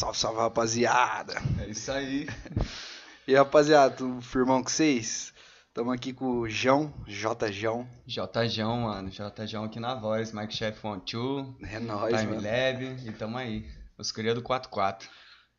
Salve, salve, rapaziada. É isso aí. E aí, rapaziada, tudo firmão com vocês? Estamos aqui com o João, J. João. JJ, mano. JJ aqui na voz. Mike Chef One Two. É nóis, Time mano. Lab. E tamo aí. Os cria do 44.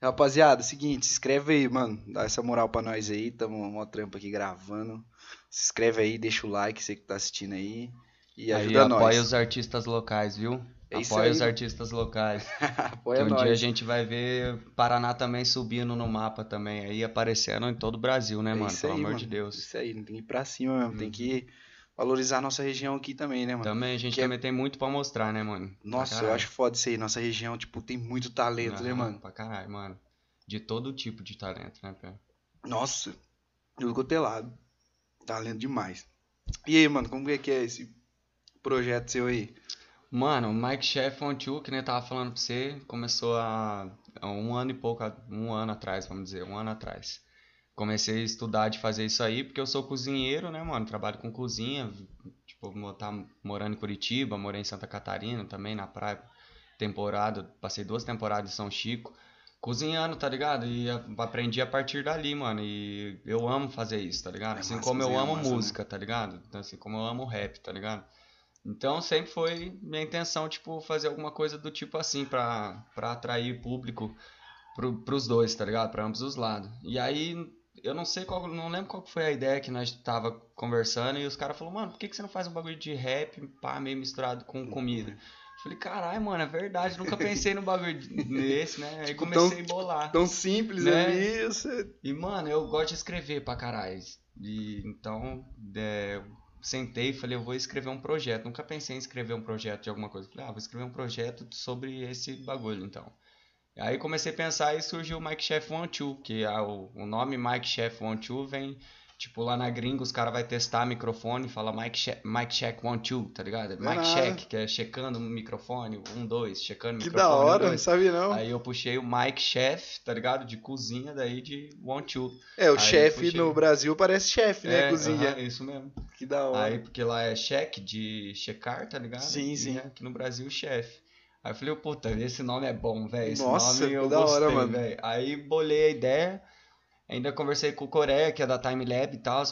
Rapaziada, seguinte, se inscreve aí, mano. Dá essa moral pra nós aí. Tamo uma trampa aqui gravando. Se inscreve aí, deixa o like, você que tá assistindo aí. E aí ajuda nós. apoia os artistas locais, viu? É apoia os artistas locais. apoia um nós. dia a gente vai ver Paraná também subindo no mapa também. Aí aparecendo em todo o Brasil, né, É mano? isso Pelo aí, amor mano. de Deus. Isso aí, tem que ir pra cima mesmo. Tem que valorizar a nossa região aqui também, né, mano? Também a gente Que é- também tem muito pra mostrar, né, mano? Nossa, eu acho foda isso aí. Nossa região, tipo, tem muito talento, né, Aham, mano? Pra caralho, mano. De todo tipo de talento, né, Pé? Nossa, tudo cotelado. Talento demais. E aí, mano, como é que é esse projeto seu aí? Mano, o Mike Chef On Two, que nem eu tava falando pra você, começou há, um ano e pouco, um ano atrás, vamos dizer, um ano atrás. Comecei a estudar de fazer isso aí, porque eu sou cozinheiro, né, mano? Trabalho com cozinha, tipo, tá morando em Curitiba, morei em Santa Catarina também, na praia, temporada, passei duas temporadas em São Chico, cozinhando, tá ligado? E aprendi a partir dali, mano, e eu amo fazer isso, tá ligado? É Assim como eu amo né? música, tá ligado? Então, Assim como eu amo rap, tá ligado? Então sempre foi minha intenção, tipo, fazer alguma coisa do tipo assim, pra, pra atrair público pro, pros dois, tá ligado? Pra ambos os lados. E aí, eu não sei qual, não lembro qual foi a ideia que nós tava conversando e os caras falaram, mano, por que, que você não faz um bagulho de rap, pá, meio misturado com comida? Falei, caralho, mano, é verdade, nunca pensei no bagulho nesse, né? Aí Tipo, comecei a bolar. Tão simples Né? ali, você... E, mano, eu gosto de escrever pra caralho. E então, é, sentei e falei, eu vou escrever um projeto. Nunca pensei em escrever um projeto de alguma coisa. Falei, ah, vou escrever um projeto sobre esse bagulho, então. Aí comecei a pensar e surgiu o Mike Chef One Two, que é o, o nome Mike Chef One Two vem, tipo, lá na gringa os caras vão testar microfone e fala Mike, Che Mike Check One Two, tá ligado? Mike nada. Check, que é checando o microfone, um, dois, checando o Que microfone, da um, hora, não sabia não. Aí eu puxei o Mike Chef, tá ligado? De cozinha, daí de One Two. É, o chefe puxei. no Brasil parece chefe, né? É, Cozinha. aham, isso mesmo. Que da hora. Aí, porque lá é cheque de checar, tá ligado? Sim, E sim. aqui no Brasil, chefe. Aí eu falei, puta, esse nome é bom, velho. Esse Nossa, nome eu que da hora, gostei, mano. velho. Aí bolei a ideia, ainda conversei com o Coreia, que é da Time Lab e tal.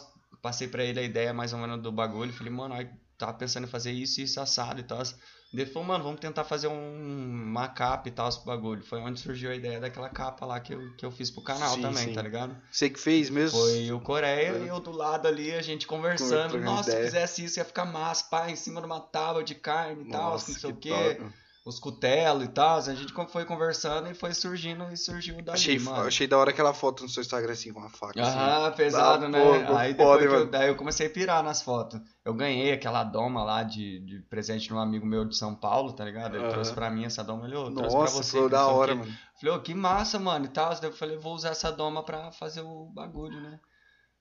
Passei pra ele a ideia mais ou menos do bagulho. Falei, mano, aí tava pensando em fazer isso, isso, assado e tal. Ele falou, mano, vamos tentar fazer um, uma capa e tal, esse bagulho. Foi onde surgiu a ideia daquela capa lá que eu, que eu fiz pro canal Sim, também, sim. tá ligado? Você que fez mesmo? Foi o Coreia e eu do lado ali, a gente conversando. Nossa, se fizesse isso ia ficar massa, pá, em cima de uma tábua de carne e tal, não sei o que quê. top. Os cutelos e tal. A gente foi conversando e foi surgindo e surgiu dali, Achei, mano. achei da hora aquela foto no seu Instagram assim, com a faca. assim. Aham, pesado, Ah, né? pô, aí, depois eu, daí eu comecei a pirar nas fotos. Eu ganhei aquela doma lá de, de presente de um amigo meu de São Paulo, tá ligado? Ele Aham. trouxe pra mim essa doma, ele "Ô, trouxe pra Nossa, você. ficou que não da hora, quê." mano. Falei, ô, que massa, mano, e tal. Daí eu falei, vou usar essa doma pra fazer o bagulho, né?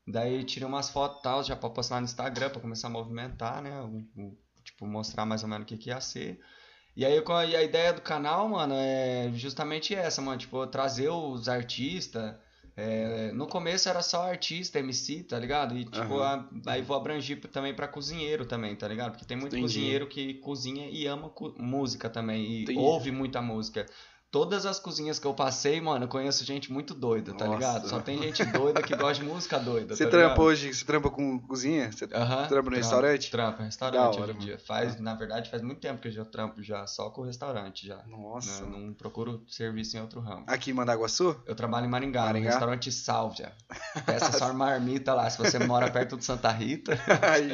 Daí tirei umas fotos e tal, já pra postar no Instagram, pra começar a movimentar, né? O- o- tipo, mostrar mais ou menos o que, que ia ser. E aí e a ideia do canal, mano, é justamente essa, mano. Tipo, trazer os artistas. é, no começo era só artista, MC, tá ligado? E tipo, a- aí vou abrangir também pra cozinheiro também, tá ligado? Porque tem muito Entendi. cozinheiro que cozinha e ama música também. E Entendi. ouve muita música. Todas as cozinhas que eu passei, mano, eu conheço gente muito doida, tá Nossa. ligado? Só tem gente doida que gosta de música doida. Você tá trampa ligado? hoje, você trampa com cozinha? Você Aham, trampa no restaurante? Trampa, Da restaurante hora, hoje em dia. Faz, na verdade, faz muito tempo que eu já trampo já só com restaurante já. Nossa. Não, não procuro serviço em outro ramo. Aqui em Mandaguaçu? Eu trabalho em Maringá, Maringá? no restaurante Sálvia. Peça só marmita lá. Se você mora perto de Santa Rita, Aí,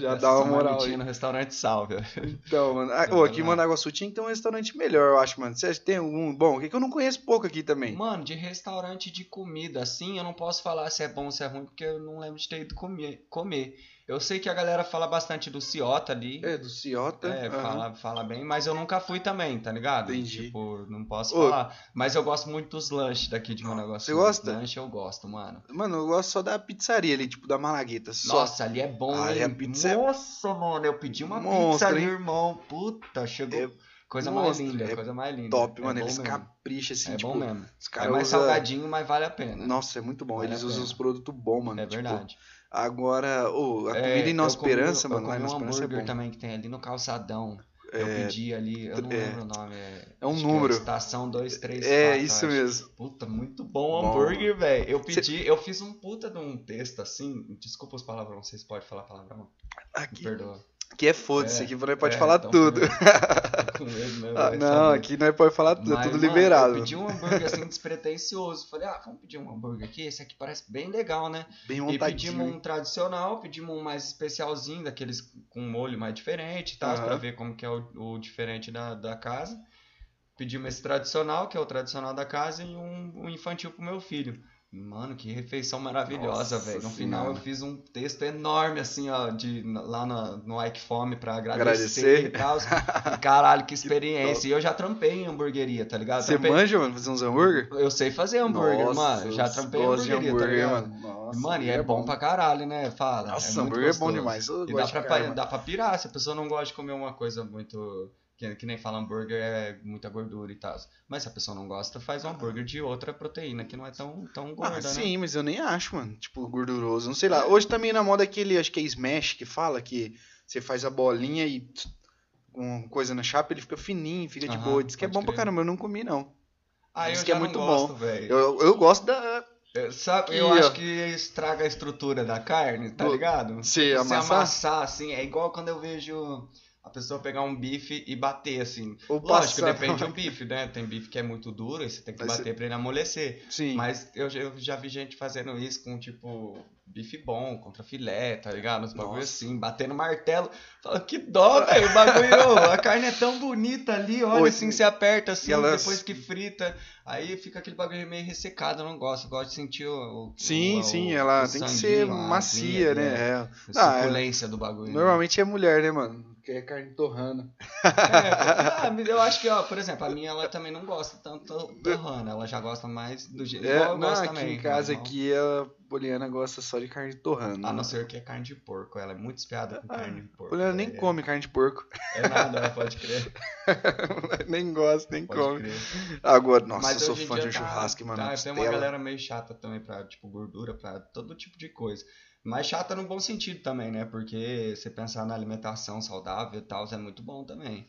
já, dá uma moral aí. no restaurante Sálvia. Então, mano. Ah, Então, ô, aqui em lá. Mandaguaçu tinha que ter um restaurante melhor, eu acho, mano. Você tem algum bom? Que que eu não conheço pouco aqui também. Mano, de restaurante de comida, assim, eu não posso falar se é bom ou se é ruim, porque eu não lembro de ter ido comer. comer. Eu sei que a galera fala bastante do Ciota ali. É, do Ciota. É, aham. fala, fala bem, mas eu nunca fui também, tá ligado? Entendi. Tipo, não posso Ô. falar. Mas eu gosto muito dos lanches daqui de Managua Você gosta? Lanche eu gosto, mano. Mano, eu gosto só da pizzaria ali, tipo, da Malagueta. Só. Nossa, ali é bom, Ah, hein? a pizza é Nossa, mano, eu pedi uma monstro, pizza ali, hein? irmão. Puta, chegou. É coisa mais linda, é coisa mais linda. top, É mano. Eles mesmo. capricham assim, É tipo. bom mesmo. É mais usam- salgadinho, mas vale a pena. Nossa, é muito bom. Vale Eles usam os produtos bons, mano. É tipo, verdade. Agora, ô, a É, comida em Nova eu comi- Esperança, eu mano, em comi um é hambúrguer bom. também que tem ali no calçadão. Eu pedi ali, eu não é. lembro o nome. É, É um que número. estação 234. É, isso mesmo. Puta, muito bom o hambúrguer, velho. Eu pedi, eu fiz um puta de um texto assim. Desculpa os palavrões, vocês podem falar palavrão? Me Aqui, perdoa. aqui é foda-se, É, aqui pode é, falar então, tudo. Com medo mesmo, Ah, não, saber. aqui nós pode falar tudo, é tudo mano, liberado. Eu pedi um hambúrguer assim despretensioso. Falei, ah, vamos pedir um hambúrguer aqui. Esse aqui parece bem legal, né? Bem E pedimos um tradicional, pedimos um mais especialzinho, daqueles com molho mais diferente tal, Aham. pra ver como que é o, o diferente da, da casa. Pedimos esse tradicional, que é o tradicional da casa, e um, um infantil pro meu filho. Mano, que refeição maravilhosa, velho. No Senhora. final eu fiz um texto enorme, assim, ó, de, lá no, no Ike Fome pra Agradecer. agradecer, e tal. E caralho, que experiência. e eu já trampei em hamburgueria, tá ligado? Você Trampei- manja, mano, fazer uns hambúrguer? Eu sei fazer hambúrguer, Nossa, mano. Já trampei em hamburgueria, hambúrguer, tá ligado? mano. Nossa, Mano, e é bom pra caralho, né? Fala. Nossa, é hambúrguer é bom gostoso. demais. Eu E dá de pra, mano. dá pra pirar, se a pessoa não gosta de comer uma coisa muito. Que, que nem fala hambúrguer é muita gordura e tal. Mas se a pessoa não gosta, faz um hambúrguer de outra proteína que não é tão, tão gorda, Ah, né? sim, mas eu nem acho, mano. Tipo, gorduroso. Não sei lá. Hoje também na moda aquele, acho que é Smash, que fala que você faz a bolinha e com coisa na chapa, ele fica fininho, fica de boa. Diz que é bom pra crer. caramba, eu não comi, não. Ah, Diz eu que é muito bom. gosto, velho. Eu, eu gosto da. Eu, sabe, Aqui, eu acho que estraga a estrutura da carne, tá Do- ligado? Se amassar? amassar, assim, é igual quando eu vejo a pessoa pegar um bife e bater, assim. Ou Lógico, passar. depende do bife, né? Tem bife que é muito duro e você tem que Mas bater pra ele amolecer. Sim. Mas eu, já- eu já vi gente fazendo isso com, tipo, bife bom contra filé, tá ligado? Uns bagulho assim, batendo martelo. Fala, que dó, velho, o bagulho, a carne é tão bonita ali, olha Oi, assim, você aperta assim, elas- depois que frita, aí fica aquele bagulho meio ressecado, eu não gosto, eu gosto de sentir o... o- Sim, o- sim, ela tem que ser macia, asinha, né? é, É. A Ah, é. suculência do bagulho. né? Normalmente é mulher, né, mano? Que é carne torrando. É, ah, eu acho que, ó, por exemplo, a minha ela também não gosta tanto torrando, ela já gosta mais do jeito É, eu não, gosto aqui também. em casa não- aqui a Poliana gosta só de carne torrando. A não ser que é carne de porco, ela é muito espiada com carne de porco. Poliana nem é, come carne de porco. É nada, pode crer. nem gosta, nem Pode come. crer. Agora, nossa, Mas eu sou fã de um tá- churrasco, mano. Tá, tem uma galera meio chata também pra, tipo, gordura, pra todo tipo de coisa. Mas chata no bom sentido também, né? Porque você pensar na alimentação saudável e tal, é muito bom também.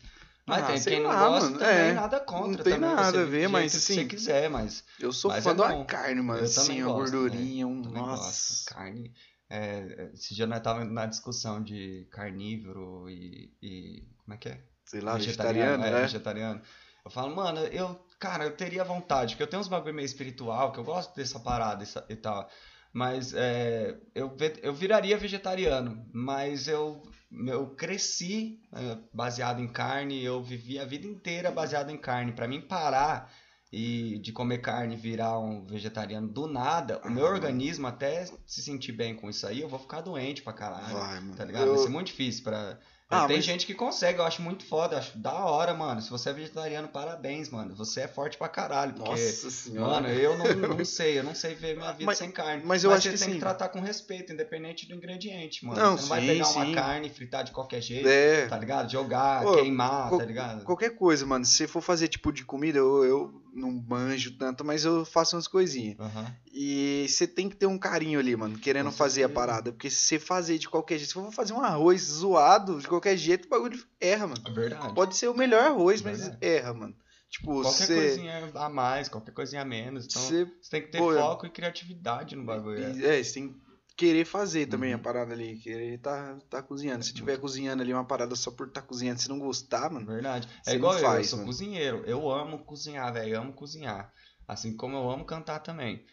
Mas Ah, tem quem não lá, gosta mano, também, é. nada contra Não tem também. nada a ver, mas, que assim, você quiser, mas Eu sou Mas fã é de uma bom. carne, mano. Eu Assim, também uma gosto, gordurinha, um. também Nossa. gosto. Carne. É, esse dia nós tava na discussão de carnívoro e, e- como é que é? Sei lá, vegetariano, é, né? vegetariano. Eu falo, mano, eu, cara, eu teria vontade, porque eu tenho uns bagulho meio espiritual, que eu gosto dessa parada e tal. Mas é, eu, eu viraria vegetariano, mas eu, eu cresci é, baseado em carne, eu vivi a vida inteira baseado em carne. Pra mim parar e de comer carne e virar um vegetariano do nada, o meu organismo até se sentir bem com isso aí, eu vou ficar doente pra caralho. Vai, mano. Tá ligado? Eu- Vai ser muito difícil pra. Ah, tem mas- gente que consegue, eu acho muito foda, eu acho da hora, mano. Se você é vegetariano, parabéns, mano. Você é forte pra caralho. Porque, Nossa senhora. mano, eu não, não sei, eu não sei ver minha vida Mas- sem carne. mas eu acho você que tem sim. que tratar com respeito, independente do ingrediente, mano. Não, você não vai sim, pegar sim. uma carne e fritar de qualquer jeito, É. tá ligado? Jogar, Pô, queimar, tá ligado? Qualquer coisa, mano. Se você for fazer tipo de comida, eu, eu não manjo tanto, mas eu faço umas coisinhas. Aham. E você tem que ter um carinho ali, mano, querendo fazer a parada. Porque se você fazer de qualquer jeito, se for fazer um arroz zoado de qualquer jeito, o bagulho erra, mano. É verdade. Pode ser o melhor arroz, mas Verdade. erra, mano. Tipo, Qualquer você. coisinha a mais, qualquer coisinha a menos. Então, você tem que ter Pô, eu- foco e criatividade no bagulho. é. é, você tem que querer fazer também Uhum. a parada ali. Querer tá, tá cozinhando. Se tiver cozinhando ali uma parada só por tá cozinhando, se não gostar, mano. Verdade. É igual eu, faz, eu sou mano. cozinheiro. Eu amo cozinhar, velho. Eu amo cozinhar. Assim como eu amo cantar também.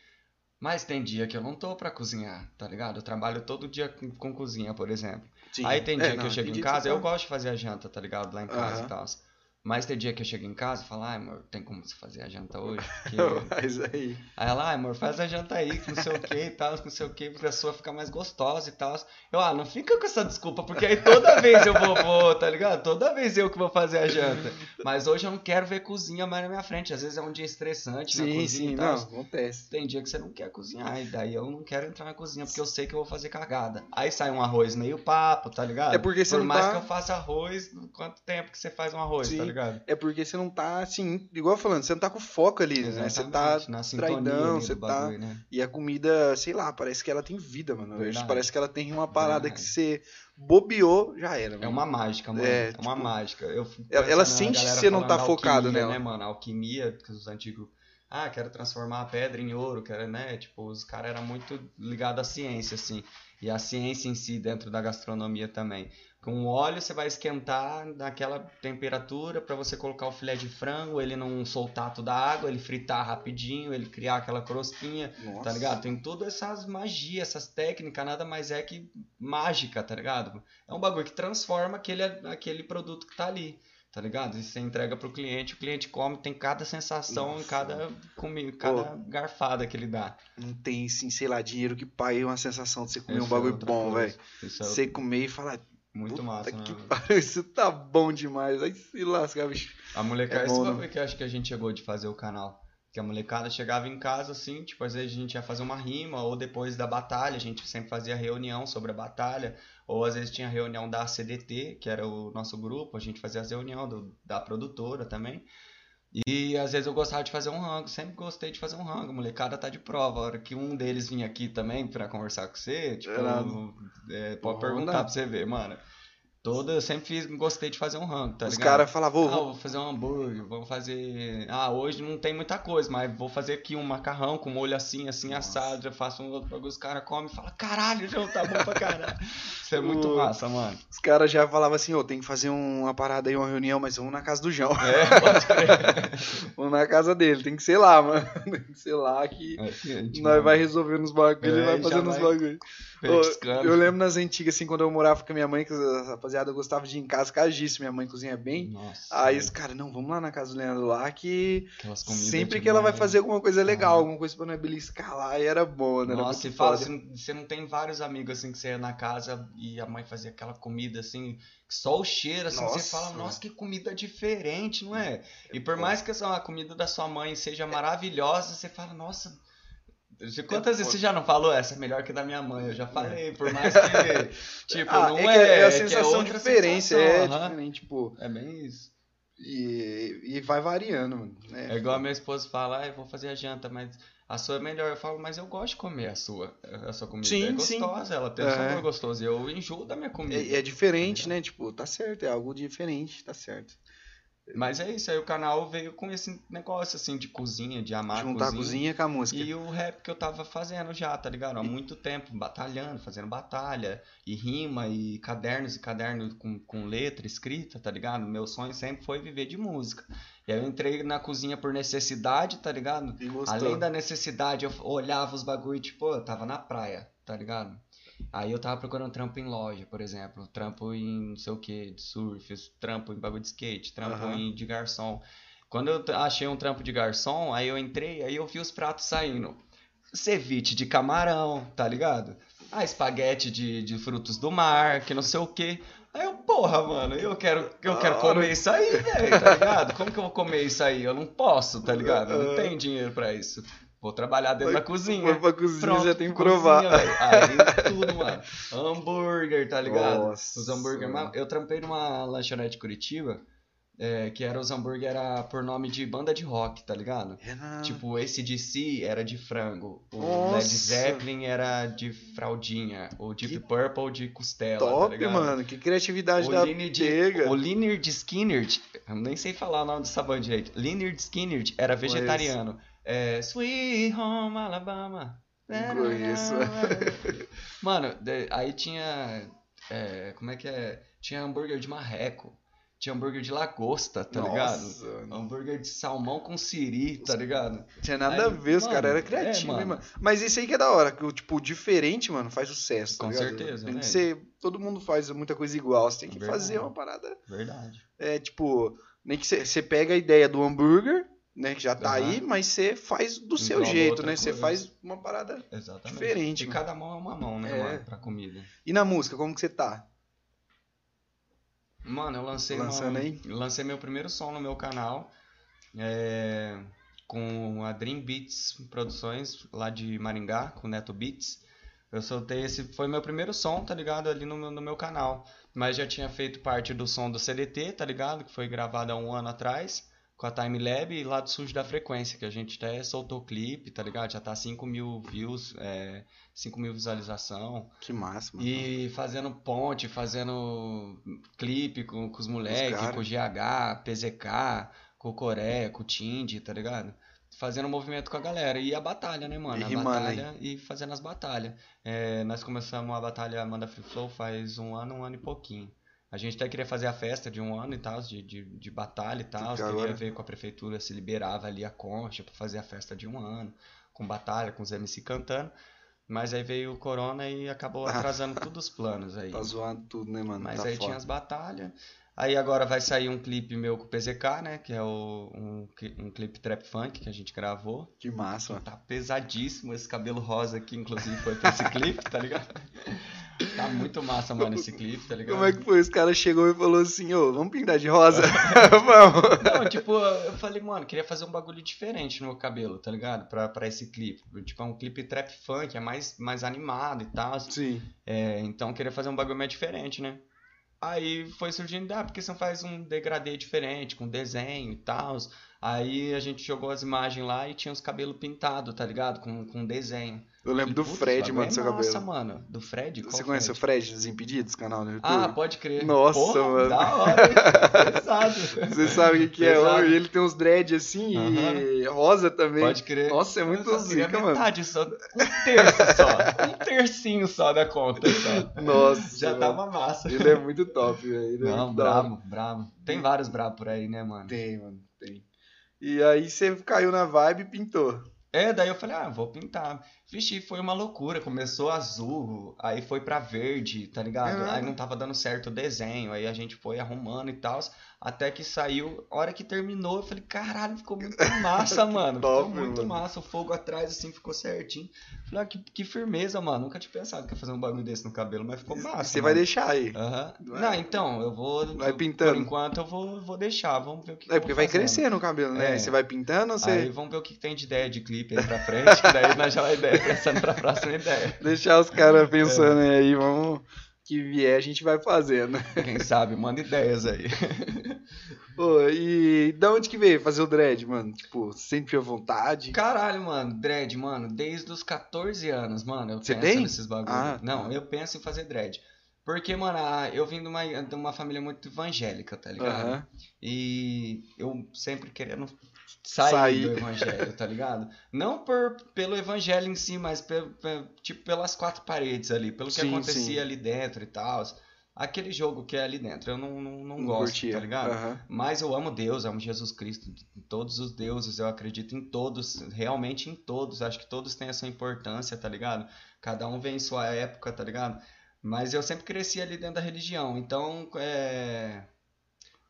Mas tem dia que eu não tô pra cozinhar, tá ligado? Eu trabalho todo dia com, com cozinha, por exemplo. Sim. Aí tem dia É, que não, eu chego em que casa, eu tá- gosto de fazer a janta, tá ligado? Lá em casa Aham. e tal. Mas tem dia que eu chego em casa e falo, ai, amor, tem como você fazer a janta hoje? Porque... Mas aí. Aí ela, ai, amor, faz a janta aí, que não sei o que e tal, que não sei o que, pra sua ficar mais gostosa e tal. Eu, ah, não fica com essa desculpa, porque aí toda vez eu vou, vou, tá ligado? Toda vez eu que vou fazer a janta. Mas hoje eu não quero ver cozinha mais na minha frente. Às vezes é um dia estressante na Sim, cozinha sim, e não, tal. acontece. Tem dia que você não quer cozinhar, e daí eu não quero entrar na cozinha, porque eu sei que eu vou fazer cagada. Aí sai um arroz meio papo, tá ligado? É porque você Por não mais tá- que eu faça arroz, quanto tempo que você faz um arroz, Sim, tá ligado? É porque você não tá assim, igual falando, você não tá com foco ali, né? Você tá Exatamente, na traidão, você tá- né? E a comida, sei lá, parece que ela tem vida, mano. Verdade. Parece que ela tem uma parada Verdade. que você bobeou, já era. É mano. uma mágica, mano. É, É, uma tipo, mágica. Eu ela- sente que você não tá focado alquimia, nela. Né, mano? A alquimia, que os antigos. Ah, quero transformar a pedra em ouro, quero, né? Tipo, os caras eram muito ligados à ciência, assim. E a ciência em si, dentro da gastronomia também. Com o óleo, você vai esquentar naquela temperatura para você colocar o filé de frango, ele não soltar toda a água, ele fritar rapidinho, ele criar aquela crostinha. Nossa. Tá ligado? Tem todas essas magias, essas técnicas, nada mais é que mágica, tá ligado? É um bagulho que transforma aquele, aquele produto que tá ali, tá ligado? E você entrega pro cliente, o cliente come, tem cada sensação em Nossa. cada, comi, cada garfada que ele dá. Não tem, assim, sei lá, dinheiro que pague uma sensação de você comer um Isso é bagulho outra bom, velho. É Você comer e falar, muito puta massa, né? pariu, isso tá bom demais. Aí se lasca, bicho. A molecada, É esse bom, né? que eu acho que a gente chegou de fazer o canal. Que a molecada chegava em casa assim, tipo, às vezes a gente ia fazer uma rima, ou depois da batalha, a gente sempre fazia reunião sobre a batalha, ou às vezes tinha reunião da CDT, que era o nosso grupo, a gente fazia as reunião do- da produtora também. E às vezes eu gostava de fazer um rango, sempre gostei de fazer um rango, molecada tá de prova. A hora que um deles vinha aqui também pra conversar com você, tipo, é, pode perguntar pra você ver, mano. Toda, eu sempre fiz, gostei de fazer um rango, tá Os ligado? caras falavam, Ah, "Ô, vou- fazer um hambúrguer, vou fazer. Ah, hoje não tem muita coisa, mas vou fazer aqui um macarrão com molho assim, assim, Nossa. assado. Eu faço um outro bagulho, os caras comem e falam, caralho, João, tá bom pra caralho. Isso é muito O- massa, mano. os caras já falavam assim, ô, tem que fazer uma parada aí, uma reunião, mas vamos na casa do João. É, pode crer. vamos na casa dele, tem que ser lá, mano. Tem que ser lá que É, gente, nós mano, vai resolvendo os bagulhos, ele É, vai já fazendo os vai bagulhos. Eu lembro nas antigas, assim, quando eu morava com a minha mãe, que a rapaziada gostava de ir em casa, cagice, minha mãe cozinha bem. Nossa, Aí os caras, não, vamos lá na casa do Leandro lá, que sempre que ela vai fazer alguma coisa legal, Ah. alguma coisa pra nós beliscar lá, e era boa, né? Nossa, e fala, foda. você não- não tem vários amigos assim que você ia na casa e a mãe fazia aquela comida assim, só o cheiro, assim, Nossa. você fala, nossa, que comida diferente, não é? E por bom. mais que essa- a comida da sua mãe seja maravilhosa, você fala, nossa. Quantas vezes você já não falou essa é melhor que da minha mãe? Eu já falei, por mais que. Tipo, Ah, não é, é. é, a que sensação outra diferente, sensação, é diferente, tipo, É bem isso. e, e vai variando, mano. né? É igual a minha esposa fala, ah, eu vou fazer a janta, mas a sua é melhor. Eu falo, mas eu gosto de comer a sua, a sua comida. Sim, é sim. gostosa, ela tem um É. sabor gostoso. Eu enjoo da minha comida. É, é diferente, né? Tipo, tá certo, é algo diferente, tá certo. Mas é isso, aí o canal veio com esse negócio assim de cozinha, de amar Juntar a cozinha. cozinha com a música. E o rap que eu tava fazendo já, tá ligado? Há muito tempo, batalhando, fazendo batalha, e rima, e cadernos e cadernos com, com letra escrita, tá ligado? Meu sonho sempre foi viver de música. E aí eu entrei na cozinha por necessidade, tá ligado? Além da necessidade, eu olhava os bagulho, tipo, eu tava na praia, tá ligado? Aí eu tava procurando trampo em loja, por exemplo, trampo em não sei o que, de surf, trampo em bagulho de skate, trampo Aham. em, de garçom. Quando eu achei um trampo de garçom, aí eu entrei, aí eu vi os pratos saindo. Ceviche de camarão, tá ligado? Ah, espaguete de, de frutos do mar, que não sei o que. Aí eu, porra, mano, eu quero, eu quero comer isso aí, velho, tá ligado? Como que eu vou comer isso aí? Eu não posso, tá ligado? Eu não tenho dinheiro pra isso. Vou trabalhar dentro Foi- da cozinha. Foi pra cozinha, Pronto, já tem que cozinha, provar. velho. Aí tudo, mano. Hambúrguer, tá ligado? Nossa. Os hambúrguer. Eu trampei numa lanchonete Curitiba, é, que era os hambúrguer era por nome de banda de rock, tá ligado? Renan, Tipo, esse DC era de frango, o Nossa. Led Zeppelin era de fraldinha, o Deep Que Purple de costela, tá top, ligado? mano. Que criatividade O da pega. o Leonard Skinner, eu nem sei falar o nome dessa banda direito. Leonard Skinner era vegetariano. É, Sweet Home Alabama. Conheço. Mano, aí tinha. é, como é que é? Tinha hambúrguer de marreco. Tinha hambúrguer de lagosta, tá ligado? Mano. Hambúrguer de salmão com siri, tá ligado? Tinha nada Aí, a ver, os caras eram é, criativos, hein, mano. mano. Mas isso aí que é da hora, que o tipo, diferente, mano, faz sucesso. tá Com ligado? certeza, Tem né? que ser. Todo mundo faz muita coisa igual. Você tem que Verdade. fazer uma parada. Verdade. É tipo, nem que você pega a ideia do hambúrguer, né? Que já tá Aham. aí, mas você faz do seu Engloba jeito, né? Você faz uma parada. Exatamente. Diferente, E mano. cada mão é uma mão, né, É. mano, pra comida. E na música, como que você tá? Mano, eu lancei, Lançando uma- aí? lancei meu primeiro som no meu canal é, com a Dream Beats Produções, lá de Maringá, com Neto Beats. Eu soltei esse. Foi meu primeiro som, tá ligado? Ali no, no meu canal. Mas já tinha feito parte do som do CDT, tá ligado? Que foi gravado há um ano atrás. Com a Timelab e lá do Sujo da Frequência, que a gente até soltou o clipe, tá ligado? Já tá 5 mil views, é, 5 mil visualização. Que mano. E fazendo ponte, fazendo clipe com, com os moleques, com o GH, PZK, com o Coreia, com o Tindy, tá ligado? Fazendo movimento com a galera. E a batalha, né, mano? E a rimando batalha e fazendo as batalhas. É, nós começamos a batalha Amanda Free Flow faz um ano, um ano e pouquinho. A gente até queria fazer a festa de um ano e tal, de, de, de batalha e tal. Queria agora- ver com a prefeitura se liberava ali a concha pra fazer a festa de um ano. Com batalha, com os MC cantando. Mas aí veio o corona e acabou atrasando todos os planos aí. Tá zoando tudo, né, mano? Mas tá aí foda. tinha as batalhas. Aí agora vai sair um clipe meu com o PZK, né? Que é o, um, um clipe trap funk que a gente gravou. Que massa, mano. Tá pesadíssimo esse cabelo rosa aqui, inclusive foi pra esse clipe, tá ligado? Tá muito massa, mano, esse clipe, tá ligado? Como é que foi? Os caras chegou e falou assim, ô, vamos pintar de rosa? vamos. Não, tipo, eu falei, mano, queria fazer um bagulho diferente no meu cabelo, tá ligado? Pra, pra esse clipe. Tipo, é um clipe trap funk, é mais, mais animado e tal. Sim. É, então eu queria fazer um bagulho mais diferente, né? Aí foi surgindo, ah, porque você não faz um degradê diferente, com desenho e tal. Aí a gente jogou as imagens lá e tinha os cabelos pintados, tá ligado? Com, com desenho. Eu lembro do Putz, Fred, mano, é do seu massa, cabelo. mano. Do Fred? Qual Você conhece o Fred dos Impedidos, canal no YouTube? Ah, pode crer. Nossa, Porra, mano. Da hora, hein? Pesado. Você sabe o que, que é? Pesado. Ele tem uns dread assim e rosa também. Pode crer. Nossa, é muito zica, mano. metade só. Um terço só. Um tercinho só da conta. Só. Nossa, Já mano. tava massa. Ele é muito top, velho. É Não, brabo, brabo. Tem vários bravos por aí, né, mano? Tem, mano, tem. E aí você caiu na vibe e pintou. É, daí eu falei, ah, vou pintar. Vixe, foi uma loucura. Começou azul, aí foi pra verde, tá ligado? Ah. Aí não tava dando certo o desenho, aí a gente foi arrumando e tal. Até que saiu, a hora que terminou, eu falei, caralho, ficou muito massa, mano. top, ficou muito mano. massa. O fogo atrás, assim, ficou certinho. Falei, ah, que, que firmeza, mano. Nunca tinha pensado que ia fazer um bagulho desse no cabelo, mas ficou massa. você vai deixar aí. Aham. Vai- Não, então, eu vou. Vai pintando. Por enquanto eu vou, vou deixar. Vamos ver o que, É porque vai fazendo. crescendo o cabelo, né? É. Você vai pintando ou você Aí vamos ver o que tem de ideia de clipe aí pra frente, que daí nós já vai ideia, pensando pra próxima ideia. deixar os caras pensando aí, vamos que vier a gente vai fazendo. Quem sabe, manda ideias aí. Pô, e da onde que veio fazer o dread, mano? Tipo, sempre tinha vontade? Caralho, mano, dread, mano, desde os 14 anos, mano, eu Você penso tem? nesses bagulhos. Ah, Não, tá. eu penso em fazer dread. Porque, mano, eu vim de uma, de uma família muito evangélica, tá ligado? Aham. E eu sempre querendo sair, Sair. do evangelho, tá ligado? Não por, pelo evangelho em si, mas pe- pe- tipo pelas quatro paredes ali, pelo que Sim, acontecia sim. ali dentro e tal. Aquele jogo que é ali dentro, eu não, não, não, Não gosto, curtia. tá ligado? Aham. Mas eu amo Deus, amo Jesus Cristo, todos os deuses, eu acredito em todos, realmente em todos, acho que todos têm a sua importância, tá ligado? Cada um vem em sua época, tá ligado? Mas eu sempre cresci ali dentro da religião, então, é...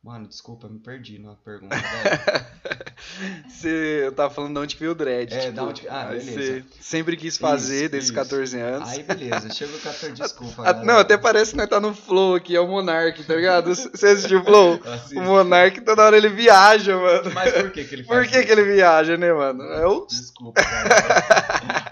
Mano, desculpa, me perdi na pergunta, velho. Você, eu tava falando de onde que veio o dread. É, tipo, da onde- ah, beleza. Você sempre quis fazer Isso, desses isso. 14 anos. Aí, beleza, chega o 14, desculpa. Ah, galera. não, até parece que nós tá no Flow aqui, é o Monark, tá ligado? Você assistiu o Flow? Assisto. O Monark toda hora ele viaja, mano. Mas por que que ele Por que isso? que ele viaja, né, mano? É o... Desculpa, cara.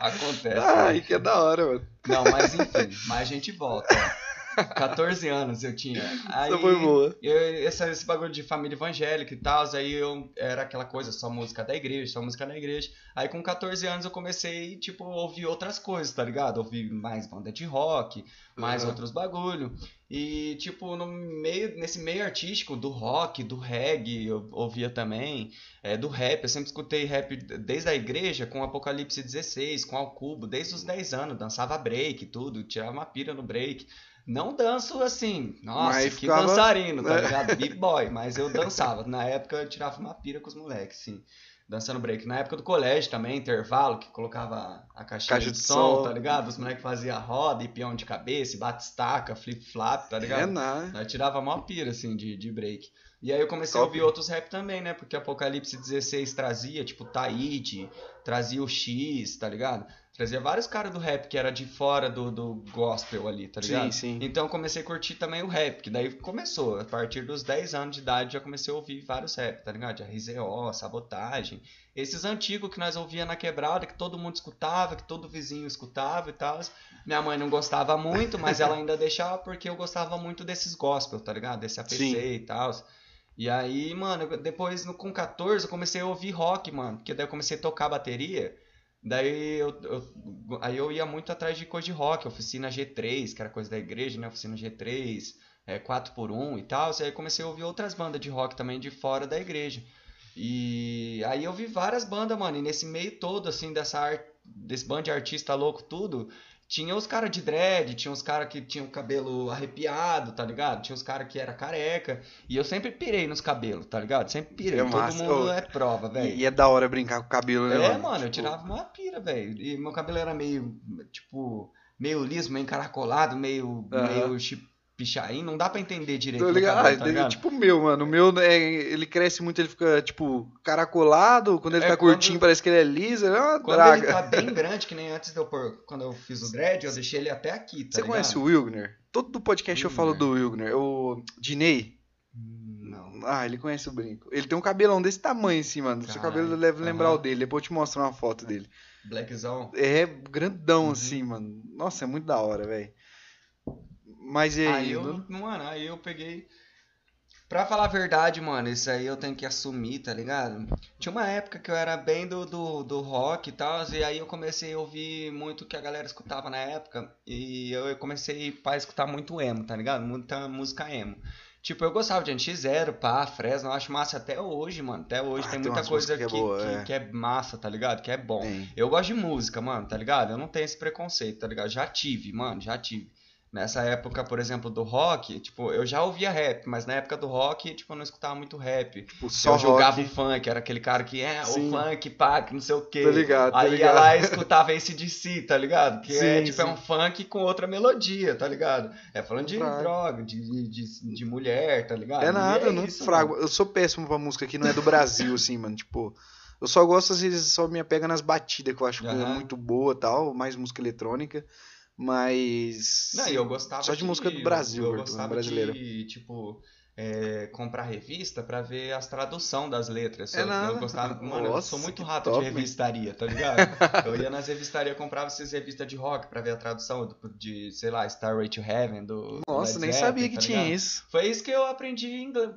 Acontece. Ai, né? que é da hora, mano. Não, mas enfim, mas a gente volta. ó. 14 anos eu tinha. Aí, Essa foi boa. eu- esse, esse bagulho de família evangélica e tal, aí eu era aquela coisa, só música da igreja, só música da igreja. Aí com 14 anos eu comecei, tipo, a ouvir outras coisas, tá ligado? Ouvir mais banda de rock, mais Uhum. outros bagulho. E, tipo, no meio, nesse meio artístico do rock, do reggae, eu ouvia também, é, do rap. Eu sempre escutei rap desde a igreja, com Apocalipse 16, com Alcubo, desde os 10 anos. Dançava break tudo, tirava uma pira no break. Não danço assim, nossa, Mas que ficava- dançarino, tá né? ligado? Big boy, mas eu dançava. Na época eu tirava uma pira com os moleques, sim. Dançando break. Na época do colégio também, intervalo, que colocava a caixinha Caixa de, de som, som. tá ligado? Os moleques faziam roda e peão de cabeça, bate-estaca, flip-flap, tá ligado? É nada. Nós tirava a maior pira, assim, de, de break. E aí eu comecei a ouvir outros rap também, né? Porque Apocalipse 16 trazia, tipo, Taíde, trazia o X, tá ligado? Trazia vários caras do rap que era de fora do, do gospel ali, tá ligado? Sim, sim. Então eu comecei a curtir também o rap, que daí começou. A partir dos 10 anos de idade já comecei a ouvir vários rap, tá ligado? De RZO, Sabotagem. Esses antigos que nós ouvia na quebrada, que todo mundo escutava, que todo vizinho escutava e tal. Minha mãe não gostava muito, mas ela ainda deixava porque eu gostava muito desses gospel, tá ligado? Desse APC Sim. e tal. E aí, mano, depois com 14 eu comecei a ouvir rock, mano. Porque daí eu comecei a tocar bateria. Daí eu, eu- aí eu ia muito atrás de coisa de rock, oficina G3, que era coisa da igreja, né? Oficina G3, é, 4x1 e tal. E aí comecei a ouvir outras bandas de rock também de fora da igreja. E aí eu vi várias bandas, mano. E nesse meio todo, assim, dessa arte, desse bando de artista louco, tudo. Tinha os caras de dread, tinha os caras que tinham o cabelo arrepiado, tá ligado? Tinha os caras que era careca. E eu sempre pirei nos cabelos, tá ligado? Sempre pirei. É Todo massa. mundo Ô, é prova, velho. E, é da hora brincar com o cabelo, né, É, mano, eu Tipo, tirava uma pira, velho. E meu cabelo era meio, tipo, meio liso, meio encaracolado, meio, Aham. meio pichain. Não dá pra entender direito Tô ligado. cabelo, Ah, tá ligado? tipo o meu, mano. O meu, é, ele cresce muito, ele fica, tipo, caracolado. Quando ele É, fica quando- curtinho, parece que ele é liso. É uma Quando draga. ele tá bem grande, que nem antes de eu pôr, quando eu fiz o dread, eu deixei ele até aqui, tá Você ligado? conhece o Wilgner? Todo do podcast eu falo do Wilgner. O Dinei. Não. Ah, ele conhece o brinco. Ele tem um cabelão desse tamanho assim, mano. Seu Caralho. cabelo deve lembrar Aham. o dele. Depois eu te mostro uma foto dele. Blackzão. É grandão Uhum. assim, mano. Nossa, é muito da hora, velho. Mas e aí? Aí eu, mano, aí eu peguei. Pra falar a verdade, mano, isso aí eu tenho que assumir, tá ligado? Tinha uma época que eu era bem do, do, do rock e tal, e aí eu comecei a ouvir muito o que a galera escutava na época, e eu comecei a escutar muito emo, tá ligado? Muita música emo. Tipo, eu gostava de NX0, pá, Fresno, eu acho massa até hoje, mano. Até hoje Ah, tem tem muita coisa que, que é boa, que, é. que é massa, tá ligado? Que é bom. Tem. Eu gosto de música, mano, tá ligado? Eu não tenho esse preconceito, tá ligado? Já tive, mano, já tive. Nessa época, por exemplo, do rock, tipo, eu já ouvia rap, mas na época do rock, tipo, eu não escutava muito rap. Tipo, só eu rock. o funk, era aquele cara que é Sim. o funk, pá, que não sei o quê. Tô ligado, tô Aí ia ligado. lá e escutava esse DC, tá ligado? Que é Sim, tipo, é sim. um funk com outra melodia, tá ligado? É falando de droga, de, de, de, de mulher, tá ligado? É nada, eu não isso, frago. mano. Eu sou péssimo pra música que não é do Brasil, assim, mano. Tipo, eu só gosto, às vezes, só me apega nas batidas, que eu acho que é Aham. muito boa e tal, mais música eletrônica. Mas. Não, eu gostava Só de música do Brasil, eu Arthur, gostava brasileira. de, tipo, é, comprar revista pra ver as tradução das letras. É Eu, eu gostava, mano, eu Nossa, sou muito rato top, de revistaria, tá ligado? eu ia nas revistarias, comprava essas revistas de rock pra ver a tradução de, sei lá, Starway to Heaven, do Nossa, Led nem Zeppelin, sabia que tá tinha isso. Foi isso que eu aprendi, inglês,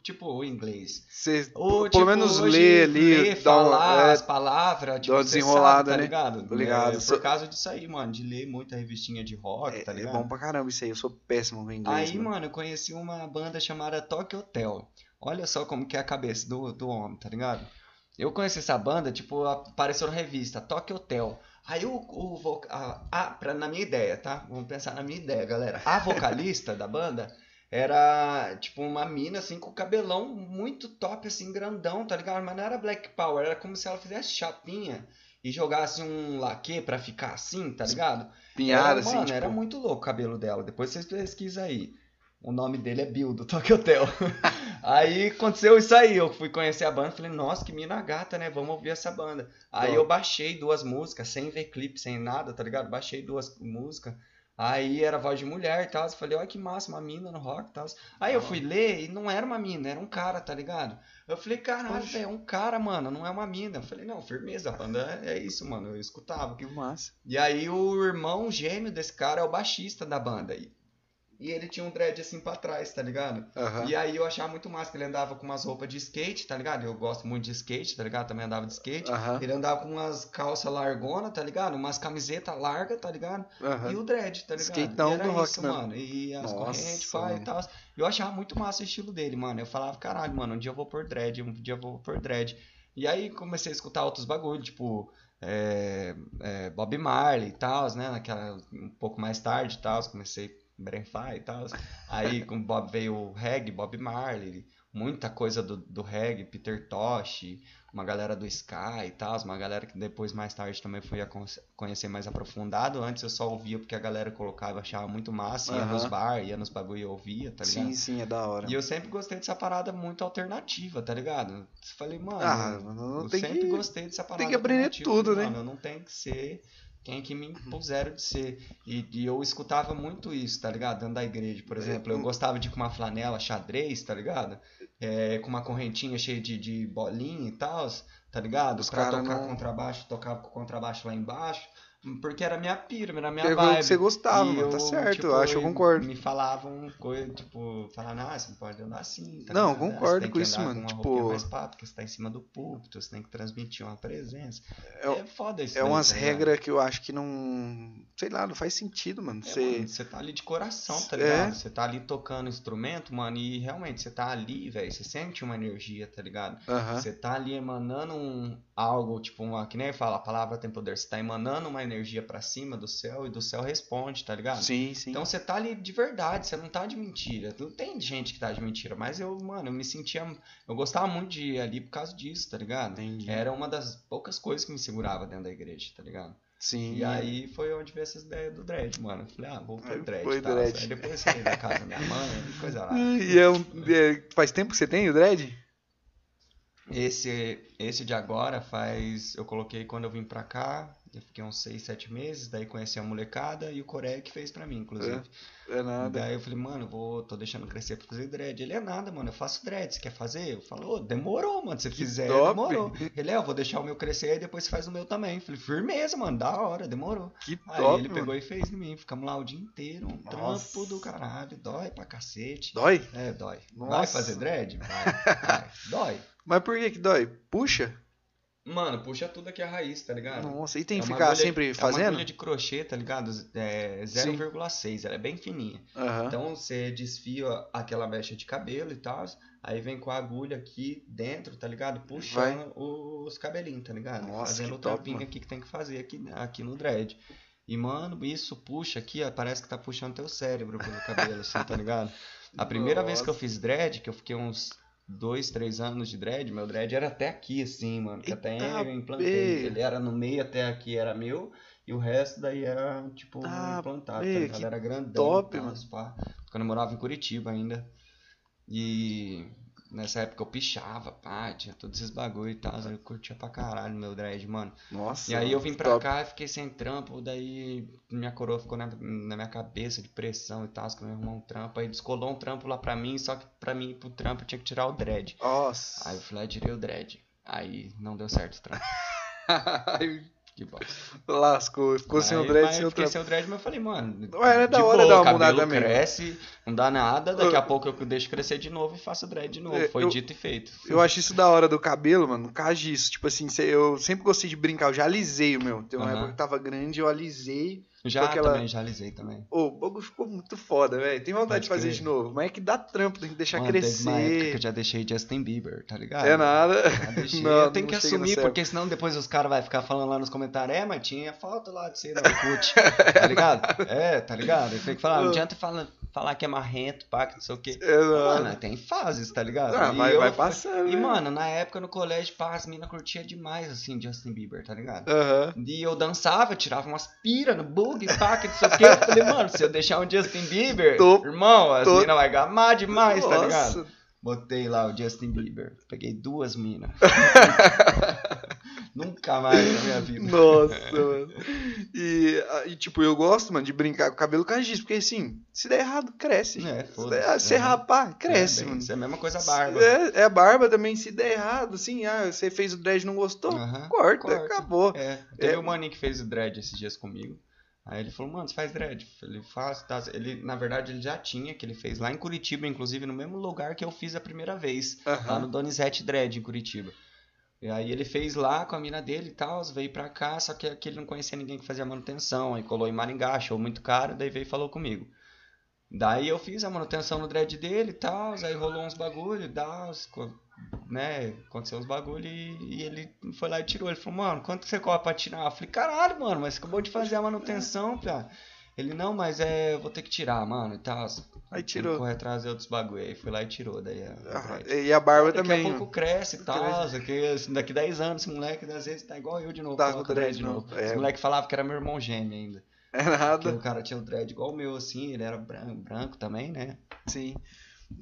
tipo, o inglês. Você, Ou, pelo tipo, menos hoje, ler ali, ler, falar é, as palavras, tipo, desenrolada, sabe, tá né? ligado? Ligado. É, por causa disso aí, mano, de ler muita revistinha de rock, é, tá é ligado? bom pra caramba isso aí. Eu sou péssimo com inglês. Aí, mano. mano, eu conheci uma banda chamada Tokyo Hotel. Olha só como que é a cabeça do, do homem, tá ligado? Eu conheci essa banda, tipo, apareceu na revista Tokyo Hotel. Aí o, o voca- a, a- pra, na minha ideia, tá? Vamos pensar na minha ideia, galera. A vocalista da banda era, tipo, uma mina, assim, com cabelão muito top, assim, grandão, tá ligado? Mas não era Black Power, era como se ela fizesse chapinha e jogasse um laque pra ficar assim, tá ligado? Pinhada, era, assim, mano, tipo. era muito louco o cabelo dela. Depois vocês pesquisam aí. O nome dele é Bill, do Tokyo Hotel. aí aconteceu isso aí. Eu fui conhecer a banda falei, nossa, que mina gata, né? Vamos ouvir essa banda. Aí Top. eu baixei duas músicas, sem ver clipe, sem nada, tá ligado? Baixei duas músicas. Aí era voz de mulher e tal. Eu falei, olha que massa, uma mina no rock e tal. Aí eu fui ler e não era uma mina, era um cara, tá ligado? Eu falei, caralho, é um cara, mano, não é uma mina. Eu falei, não, firmeza, a banda é é isso, mano. Eu escutava. Que massa. E aí o irmão gêmeo desse cara é o baixista da banda. E, e ele tinha um dread assim pra trás, tá ligado? Aham. E aí eu achava muito massa que ele andava com umas roupas de skate, tá ligado? Eu gosto muito de skate, tá ligado? Também andava de skate. Aham. Ele andava com umas calças largona, tá ligado? Umas camisetas largas, tá ligado? Aham. E o dread, tá ligado? Skateão era do rock isso, mano. E as Nossa, correntes, pá, e tal. Eu achava muito massa o estilo dele, mano. Eu falava, caralho, mano, um dia eu vou por dread, um dia eu vou por dread. E aí comecei a escutar outros bagulho, tipo é, é, Bob Marley e tal, né? Naquela, um pouco mais tarde e tal, comecei a Brenfar e tal. Aí com Bob veio o reggae, Bob Marley, muita coisa do, do reggae, Peter Tosh, uma galera do Sky e tal, uma galera que depois mais tarde também fui a con- conhecer mais aprofundado. Antes eu só ouvia porque a galera colocava, achava muito massa, ia Aham. nos bar, ia nos bagulho e ouvia, tá ligado? sim, sim, é da hora. E eu sempre gostei dessa parada muito alternativa, tá ligado? Falei, mano, Ah, eu tem sempre que- gostei dessa parada que aprender alternativa. tudo, né? Mano, não tem que ser quem que me impuseram de ser. E, e eu escutava muito isso, tá ligado? Dentro da igreja, por exemplo. Eu gostava de ir com uma flanela xadrez, tá ligado? É, com uma correntinha cheia de, de bolinha e tal, tá ligado? Os pra cara tocar não- contrabaixo, tocava com contrabaixo lá embaixo. Porque era minha pira, era minha vibe. você gostava, E mano. Tá eu, certo, tipo, acho, eu concordo. Me falavam coisa, tipo, falando, ah, você não pode andar assim. Tá Não, ligado? concordo com que isso, andar mano, Com tipo- mais pá, porque você tá em cima do púlpito, você tem que transmitir uma presença. É- É, foda isso. É daí, umas tá regras que eu acho que não. Sei lá, não faz sentido, mano. É, Você. você tá ali de coração, tá É. ligado? Você tá ali tocando instrumento, mano, e realmente você tá ali, velho, você sente uma energia, tá ligado? Você tá ali emanando um algo, tipo, uma, que nem fala, a palavra tem poder, você tá emanando uma energia pra cima do céu e do céu responde, tá ligado? Sim, sim. Então você tá ali de verdade, você não tá de mentira. Não tem gente que tá de mentira, mas eu, mano, eu me sentia. Eu gostava muito de ir ali por causa disso, tá ligado? Entendi. Era uma das poucas coisas que me segurava dentro da igreja, tá ligado? Sim. E aí foi onde veio essas ideias do dread, mano. Falei, ah, vou pro dread. foi tal. dread. Aí depois eu saí da casa da minha mãe, coisa lá. E é um. é- faz tempo que você tem o dread? Esse, esse de agora faz. Eu coloquei quando eu vim pra cá. Eu fiquei uns 6, 7 meses. Daí conheci a molecada e o Coré que fez pra mim, inclusive. É nada. Daí eu falei, mano, eu vou, tô deixando crescer pra fazer dread. Ele é nada, mano, eu faço dread, você quer fazer? Eu falo, "Ô, demorou, mano, se fizer, top. demorou. Ele, é, eu vou deixar o meu crescer e depois você faz o meu também. Eu falei, firmeza, mano, da hora, demorou. Que Aí top, ele mano. pegou e fez em mim, ficamos lá o dia inteiro, um Nossa. trampo do caralho, dói pra cacete. Dói? É, dói. Vai Nossa. fazer dread? Vai, vai. Dói. Mas por que que dói? Puxa? Mano, puxa tudo aqui a raiz, tá ligado? Nossa, e tem É que ficar agulha- sempre É uma fazendo? agulha de crochê, tá ligado? É 0,6, ela é bem fininha. Aham. Então você desfia aquela mecha de cabelo e tal, aí vem com a agulha aqui dentro, tá ligado? Puxando os cabelinhos, tá ligado? Nossa, Fazendo o top, trampinho mano. aqui que tem que fazer aqui, aqui no dread. E, mano, isso puxa aqui, ó, parece que tá puxando teu cérebro pelo cabelo, assim, tá ligado? A primeira vez que eu Nossa. fiz dread, que eu fiquei uns dois, três anos de dread, meu dread era até aqui, assim, mano. Que até eu implantei. Ele era no meio até aqui, era meu. E o resto daí era, tipo, Tá, implantado, bê, tá Era grandão. top, tal, mano. Quando eu morava em Curitiba ainda. E nessa época eu pichava, pá, tinha todos esses bagulho e tal. aí Eu curtia pra caralho meu dread, mano. Nossa. E aí eu vim pra top. cá e fiquei sem trampo, daí minha coroa ficou na, na minha cabeça de pressão e tal, que eu ia arrumar um trampo. Aí descolou um trampo lá pra mim, só que pra mim ir pro trampo eu tinha que tirar o dread. Nossa. Aí eu fui lá e tirei o dread. Aí não deu certo o trampo. Que bosta. Lascou. Ficou sem o dread, mas sem o trampo. sem o dread, mas eu falei, mano. Ué, é da hora boa, dar uma mudada mesmo. cresce, não dá nada, daqui a pouco eu deixo crescer de novo e faço dread de novo. É, Foi eu- dito e feito. Eu acho isso da hora do cabelo, mano. Cagiço. Tipo assim, eu sempre gostei de brincar. Eu já alisei o meu. Tem uma Aham. época que tava grande, eu alisei. Já aquela- também, já alisei também. Ô, o bagulho ficou muito foda, velho. Tem vontade Pode de fazer crer. de novo. Mas é que dá trampo, tem que deixar Mano, teve uma época que crescer. eu já deixei Justin Bieber, tá ligado? É nada. Deixei. Não, eu tenho não que assumir, porque senão depois os caras vão ficar falando lá nos comentários, é, mas tinha foto lá de você no Orkut, tá ligado? É, tá ligado? Eu tenho que falar, não adianta falar, falar que é marrento, pá, que não sei o quê. É. Mano, tem fases, tá ligado? Ah, vai, eu- vai passando. E, né? mano, na época no colégio, pá, as minas curtia demais, assim, Justin Bieber, tá ligado? Aham. E eu dançava, eu tirava umas pira no bug, pá, que não sei o quê. Eu falei, mano, se eu deixar um Justin Bieber, Tô- irmão, as tô- minas vai gamar demais, tá ligado? Nossa. Botei lá o Justin Bieber. Peguei duas minas. Nunca mais na minha vida. Nossa, mano. E, e, tipo, eu gosto, mano, de brincar com o cabelo cagiço, porque assim, se der errado, cresce. É, se, der, se é. rapar, cresce, É, bem, mano. Isso é a mesma coisa a barba. É, a barba também, se der errado, assim, ah, você fez o dread e não gostou, Aham, corta, corta. acabou. É, teve É. um maninho que fez o dread esses dias comigo. Aí ele falou, mano, você faz dread? Ele faz, tá. Ele, na verdade, ele já tinha, que ele fez lá em Curitiba, inclusive, no mesmo lugar que eu fiz a primeira vez. Lá no Donizete Dread, em Curitiba. E aí ele fez lá com a mina dele e tal, veio pra cá, só que aqui ele não conhecia ninguém que fazia manutenção. Aí colou em Maringá, achou muito caro, daí veio e falou comigo. Daí eu fiz a manutenção no dread dele e tal, aí rolou uns bagulho e né? Aconteceu uns bagulho e, e ele foi lá e tirou. Ele falou, mano, quanto você cobra pra tirar? Eu falei, caralho, mano, mas acabou de fazer a manutenção, pá. Ele, não, mas é, vou ter que tirar, mano, e tal. Aí tirou. que correr atrás de outros bagulho. Aí fui lá e tirou, daí a, Ah. E a barba Daqui também. a pouco cresce e tal. Daqui, assim, daqui 10 anos, esse moleque, às vezes, tá igual eu de novo. Tá com dread de novo. é. Esse moleque falava que era meu irmão gêmeo ainda. É Porque nada. o cara tinha o dread igual o meu, assim, ele era branco, branco também, né? Sim.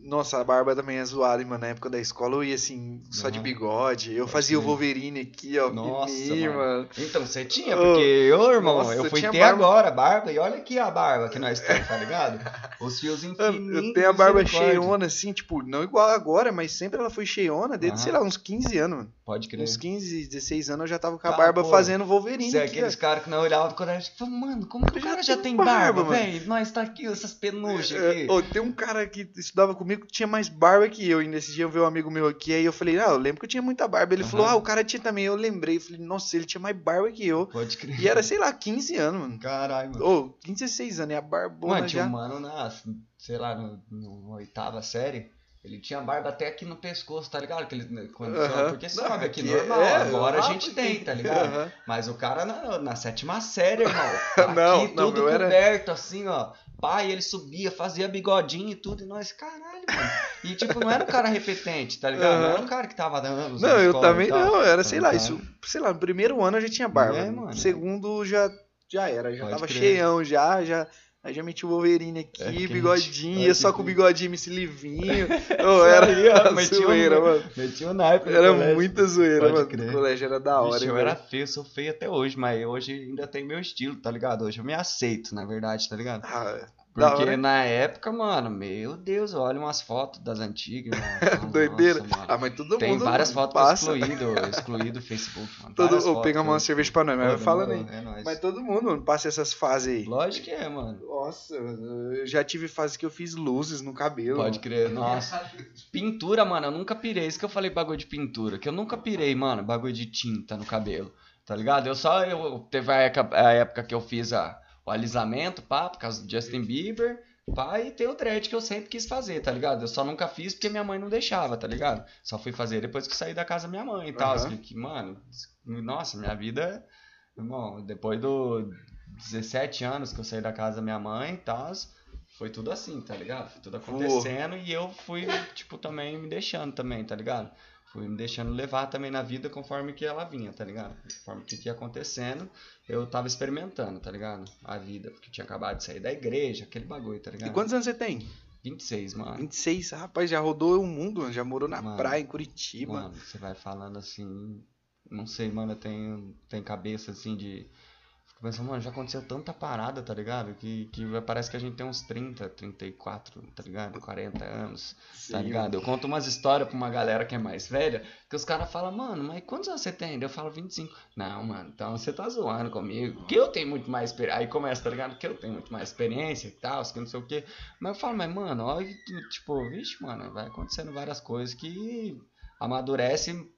Nossa, a barba também é zoada, mano. Na época da escola eu ia assim, só de bigode. Eu fazia o. Wolverine aqui, ó. Nossa, fininho, mano. Então, você tinha, porque eu, irmão, nossa, eu fui barba. agora barba, e olha aqui a barba que nós temos, tá ligado? Os fios Mano, infinitos. eu tenho a barba cheiona, assim, tipo, não igual agora, mas sempre ela foi cheiona desde, Aham. sei lá, uns 15 anos, mano. Pode crer. Uns 15, 16 anos eu já tava com a Tá, barba pô. fazendo Wolverine Você é aqueles ó. caras que não olhavam pro colégio e falavam, mano, como que o cara já tem barba, barba, mano." velho? Nós tá aqui, essas penugem É, aqui. ô, tem um cara que estudava comigo que tinha mais barba que eu. E nesse dia eu vi um amigo meu aqui, aí eu falei, ah, eu lembro que eu tinha muita barba. Ele Aham. falou, ah, o cara tinha também. Eu lembrei, eu falei, nossa, ele tinha mais barba que eu. Pode crer. E era, sei lá, 15 anos, mano. Caralho, mano. Ô, 15, 16 anos, e a barbona Mano, tinha já. um mano na, sei lá, no, no oitava série. Ele tinha barba até aqui no pescoço, tá ligado? Que ele, né, quando Aham. Porque Não, sobe aqui normal. é, Agora a lá gente porque- tem, tá ligado? Aham. Mas o cara na, na sétima série, irmão. Aqui Não, não, tudo meu era- coberto, assim, ó. Pai, ele subia, fazia bigodinho e tudo. E nós, caralho, mano. E tipo, não era um cara repetente, tá ligado? Não era um cara que tava dando Não, eu também não, era, sei lá, ligado? isso, sei lá, no primeiro ano eu já tinha barba. É, no mano. segundo já, já era, já Pode tava crer. cheião já, já. Aí já meti o Wolverine aqui, É, bigodinho, ia só com o bigodinho esse livinho. Isso era aí, ó, metia um- zoeira, mano. Metia o naipe Era colégio. muita zoeira, Pode mano. crer. O colégio era da hora, Vixe, eu era feio, sou feio até hoje, mas hoje ainda tem meu estilo, tá ligado? Hoje eu me aceito, na verdade, tá ligado? Ah, Porque na época, mano, meu Deus, olha umas fotos das antigas. Fala, Doideira. nossa, mano. Ah, mas todo Tem mundo várias mano, fotos passa. excluído, excluído do Facebook, mano. Todo, fotos pega uma eu- cerveja pra nós, mas falando aí. demorou, É. Mas todo mundo, mano, passa essas fases aí. Lógico que é, mano. Nossa, eu já tive fase que eu fiz luzes no cabelo. Pode mano. crer, nossa. Pintura, mano, eu nunca pirei. Isso que eu falei bagulho de pintura. Que eu nunca pirei, mano, bagulho de tinta no cabelo. Tá ligado? Eu só. Eu, teve a época que eu fiz a, o alisamento, pá, por causa do Justin Bieber. Pá, e tem o dread que eu sempre quis fazer, tá ligado? Eu só nunca fiz porque minha mãe não deixava, tá ligado? Só fui fazer depois que saí da casa da minha mãe e tal. Aham. Que, mano, nossa, minha vida. Irmão, depois do 17 anos que eu saí da casa da minha mãe e tal, foi tudo assim, tá ligado? Foi tudo acontecendo e eu fui, tipo, também me deixando também, tá ligado? Fui me deixando levar também na vida conforme que ela vinha, tá ligado? Conforme que ia acontecendo, eu tava experimentando, tá ligado? A vida, porque tinha acabado de sair da igreja, aquele bagulho, tá ligado? E quantos anos você tem? 26, mano. 26, rapaz, já rodou o mundo, já morou na Mano, praia, em Curitiba. Mano, você vai falando assim. Não sei, mano, eu tenho, tenho cabeça assim de. Fico pensando, mano, já aconteceu tanta parada, tá ligado? Que, que parece que a gente tem uns 30, 34, tá ligado? 40 anos, tá Sim, ligado? Eu conto umas histórias pra uma galera que é mais velha, que os caras falam, mano, mas quantos anos você tem? Eu falo 25. Não, mano, então você tá zoando comigo. Que eu tenho muito mais experiência. Aí começa, tá ligado? Que eu tenho muito mais experiência e tal, que não sei o quê. Mas eu falo, mas, mano, olha, tipo, vixe, mano, vai acontecendo várias coisas que amadurece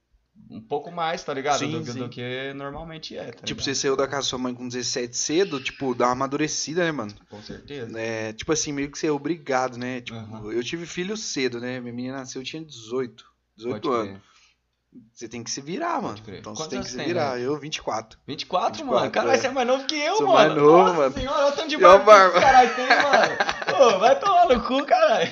um pouco mais, tá ligado? Sim, do, que- sim. do que normalmente é, tá Tipo, você saiu da casa da sua mãe com 17 cedo, tipo, dá uma amadurecida, né, mano? Com certeza. É, tipo assim, meio que você é obrigado, né? Tipo, Aham. eu tive filho cedo, né? Minha menina nasceu, eu tinha 18. 18 Pode anos. crer. Você tem que se virar, mano. Então Quantos você tem que se tem, virar. velho? Eu, 24. 24, 24, mano. Caralho, é. você é mais novo que eu, Sou mano. mais novo, Nossa mano. senhora, o tanto de E barba caralho tem, mano. Vai tomar no cu, caralho.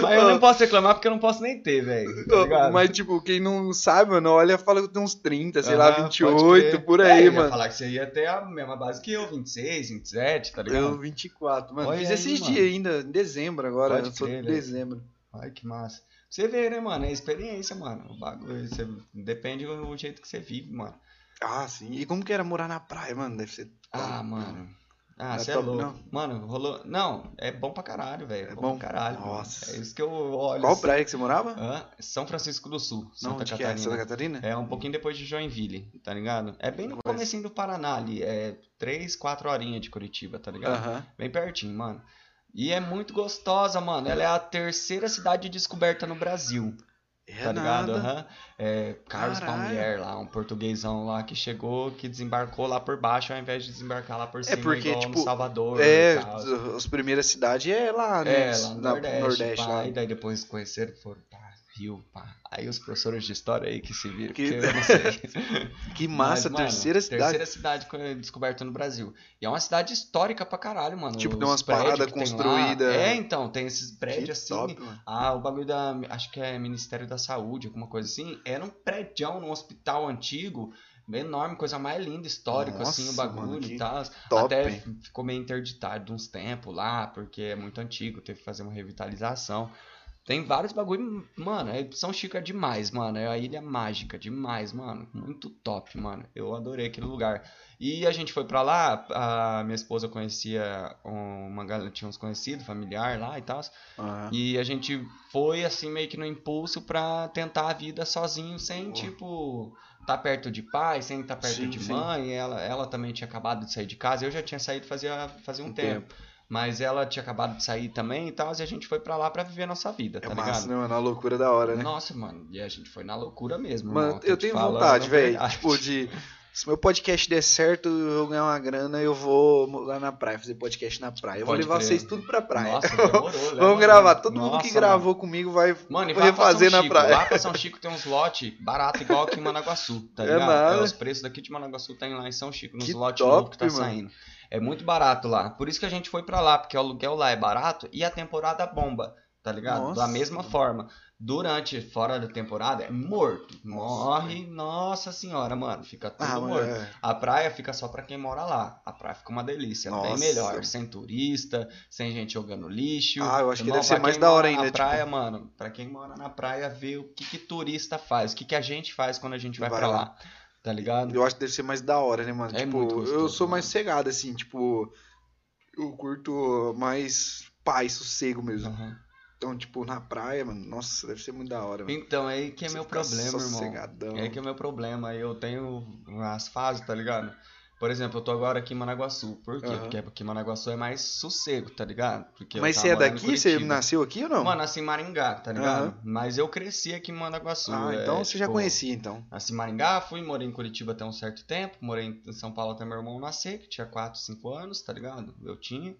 Mas eu não posso reclamar porque eu não posso nem ter, velho. Tá? Mas, tipo, quem não sabe, mano, olha, fala que eu tenho uns 30, sei Aham, lá, pode 28, crer. por É, aí, eu ia mano. falar que você ia ter a mesma base que eu, 26, 27, tá ligado? Eu, 24. Mano, Olha fiz aí, esses mano. dias ainda, em dezembro agora. Pode eu sou de velho. dezembro. Ai, que massa. Você vê, né, mano? É experiência, mano. O bagulho. Você... Depende do jeito que você vive, mano. Ah, sim. E como que era morar na praia, mano? Deve ser. Ah, mano. Ah, Não é você é top, louco. não? Mano, rolou. Não, é bom pra caralho, velho. É É bom, bom? pra caralho. mano. Nossa. É isso que eu olho. Qual assim. praia que você morava? Hã? São Francisco do Sul, Não, Santa que é? Catarina. Santa Catarina? É um pouquinho depois de Joinville, tá ligado? É bem no Conheço. comecinho do Paraná ali. É 3, 4 horinhas de Curitiba, tá ligado? Aham. Bem pertinho, mano. E é muito gostosa, mano. Ela é a terceira cidade descoberta no Brasil. É tá ligado? Aham. É, Carlos Caralho. Palmier lá, um portuguesão lá que chegou, que desembarcou lá por baixo ao invés de desembarcar lá por cima, porque, igual tipo, no Salvador É, as primeiras cidades é lá, né? É, lá no Na- Nordeste, Nordeste pá, lá. e daí depois conheceram, foram Rio, pá. Aí os professores de história aí que se viram, Que-. Que massa, Mas, mano, terceira cidade. Terceira cidade co- descoberta no Brasil. E é uma cidade histórica pra caralho, mano. Tipo, tem umas paradas que construídas. É, então, tem esses Que prédios assim. top. Ah, o bagulho da. Acho que é Ministério da Saúde, alguma coisa assim. Era um prédio num hospital antigo, enorme, coisa mais linda, histórico, assim, o Nossa, bagulho mano, que e tal. top. Até ficou meio interditado uns tempos lá, porque é muito antigo, teve que fazer uma revitalização. Tem vários bagulho, mano, é- São Chico é demais, mano. É a ilha mágica, demais, mano. Muito top, mano. Eu adorei aquele lugar. E a gente foi pra lá, a minha esposa conhecia uma galera, tinha uns conhecidos, familiar lá e tal. Aham. E a gente foi assim meio que no impulso pra tentar a vida sozinho, sem tipo tá perto de pai, sem estar perto Sim, de sim. mãe. Ela, ela também tinha acabado de sair de casa. Eu já tinha saído fazia fazia um, Um tempo. Mas ela tinha acabado de sair também e tal, e a gente foi pra lá pra viver a nossa vida, É tá massa, ligado? né, mano? A loucura da hora, né? Nossa, mano, e a gente foi na loucura mesmo. Mano, irmão, eu te tenho vontade, a velho. Tipo, de. Se meu podcast der certo, eu ganhar uma grana, eu vou lá na praia, fazer podcast na praia. Eu vou Pode levar crer. vocês tudo pra praia. Nossa, demorou, leva Vamos gravar. Todo mundo que Nossa, gravou comigo vai Mano, vou vai refazer na Chico. praia. Lá pra São Chico tem uns lotes barato igual aqui em Managaçu, tá É ligado? nada. os preços daqui de Managaçu tem lá em São Chico, nos lotes novos que tá mano. saindo. É muito barato lá. Por isso que a gente foi pra lá, porque o aluguel lá é barato e a temporada bomba, tá ligado? Nossa. Da mesma forma. Durante, fora da temporada, é morto. Morre, nossa senhora, mano. Fica tudo Ah, morto. é. A praia fica só pra quem mora lá. A praia fica uma delícia, bem Nossa. melhor. Sem turista, sem gente jogando lixo. Ah, eu acho que deve ser mais da hora ainda, Na tipo- praia, mano, pra quem mora na praia, ver o que, que turista faz, o que, que a gente faz quando a gente vai, Vai pra lá. lá. Tá ligado? Eu acho que deve ser mais da hora, né, mano? É tipo, muito eu gostoso, sou mais cegado, assim, tipo. Eu curto mais paz, sossego mesmo. Aham. Então, tipo, na praia, mano, nossa, deve ser muito da hora, mano. Então, é aí que é Você meu problema, irmão. É aí que é meu problema. Eu tenho as fases, tá ligado? Por exemplo, eu tô agora aqui em Managuaçu. Por quê? Aham. Porque aqui em Managuaçu é mais sossego, tá ligado? Porque Mas você é daqui? Você nasceu aqui ou não? Mano, nasci em Maringá, tá ligado? Aham. Mas eu cresci aqui em Managuaçu. ah, é, então você já tipo, conhecia, então. Nasci em Maringá, fui, morei em Curitiba até um certo tempo, morei em São Paulo até meu irmão nascer, que tinha 4, 5 anos, tá ligado? Eu tinha.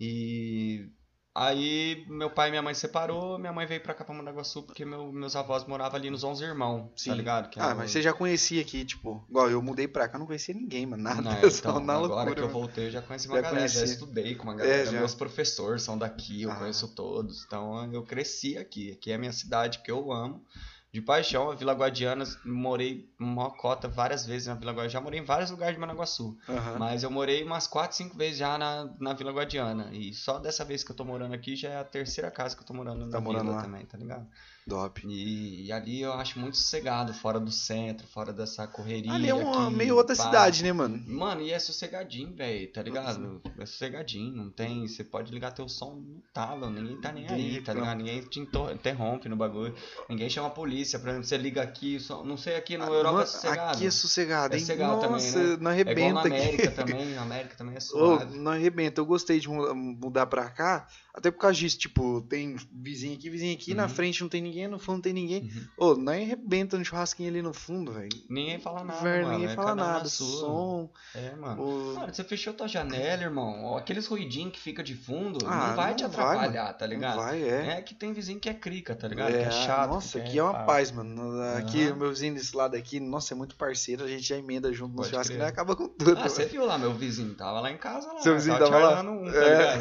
E aí meu pai e minha mãe separou, minha mãe veio pra cá pra Mandaguaçu porque meu- meus avós moravam ali nos 11 irmãos, Sim. tá ligado? Que é Ah, o- mas você já conhecia aqui, tipo, igual eu mudei pra cá, não conhecia ninguém, mano, nada, Não, só então, na agora loucura. que eu voltei, eu já conheci uma Já galera, já conhecia. estudei com uma galera, É, já. meus professores são daqui, eu Ah. conheço todos, então eu cresci aqui, aqui é a minha cidade que eu amo, de paixão, a Vila Guadiana, morei uma cota várias vezes na Vila Guadiana, já morei em vários lugares de Managuaçu, Aham. mas eu morei umas 4, 5 vezes já na, na Vila Guadiana, e só dessa vez que eu tô morando aqui já é a terceira casa que eu tô morando Tá na morando vila lá. também, tá ligado? Top. E, e ali eu acho muito sossegado, fora do centro, fora dessa correria Ali é uma aqui, meio outra pá. cidade, né, mano? Mano, e é sossegadinho, velho, tá ligado? É sossegadinho, não tem. Você pode ligar teu som no talo, ninguém tá nem aí, tá ligado? Ninguém te inter- interrompe no bagulho. Ninguém chama a polícia, por exemplo, você liga aqui, só, não sei aqui no Europa Mano, é sossegado. Aqui é sossegado, É hein? sossegado também, Nossa, né? não É igual arrebenta na aqui. América também, na América também é Ô, suave. não arrebenta. Eu gostei de mu- mudar pra cá, até por causa disso, tipo, tem vizinho aqui, vizinho aqui, na Uhum. frente não tem ninguém, no fundo não tem ninguém. Uhum. Ô, não arrebenta no churrasquinho ali no fundo, velho. Ninguém fala nada, Velho, ninguém é fala um na nada. Som. É, mano. ô, Mano, você fechou tua janela, irmão. Aqueles ruidinhos que fica de fundo, Ah, não vai não te vai, atrapalhar, tá não ligado? vai, é. É que tem vizinho que é crica, tá ligado? que é É, chato. Nossa, aqui é uma pá. paz, mano. Aqui, Aham. o meu vizinho desse lado aqui, nossa, é muito parceiro. A gente já emenda junto no churrasco e crer. acaba com tudo. Ah, você viu lá, meu vizinho tava lá em casa lá. Seu vizinho tava tava lá? um, tá É.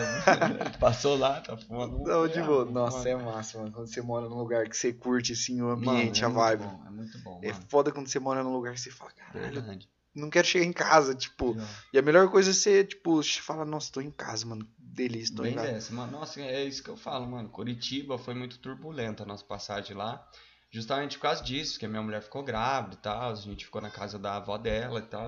Passou lá, tá um. Não, de boa. mano, Nossa, é massa, mano. Quando você mora num lugar que você curte, assim, o ambiente, Mano, a é vibe. Muito bom, é muito bom, É mano. foda quando você mora num lugar que você fala, caralho, Verdade. não quero chegar em casa, tipo. E a melhor coisa é você, tipo, fala, nossa, tô em casa, mano. Delícia, tô em Bem casa. dessa, mano. Nossa, é isso que eu falo, mano. Curitiba foi muito turbulenta a nossa passagem lá. Justamente por causa disso, que a minha mulher ficou grávida e tal. A gente ficou na casa da avó dela e tal.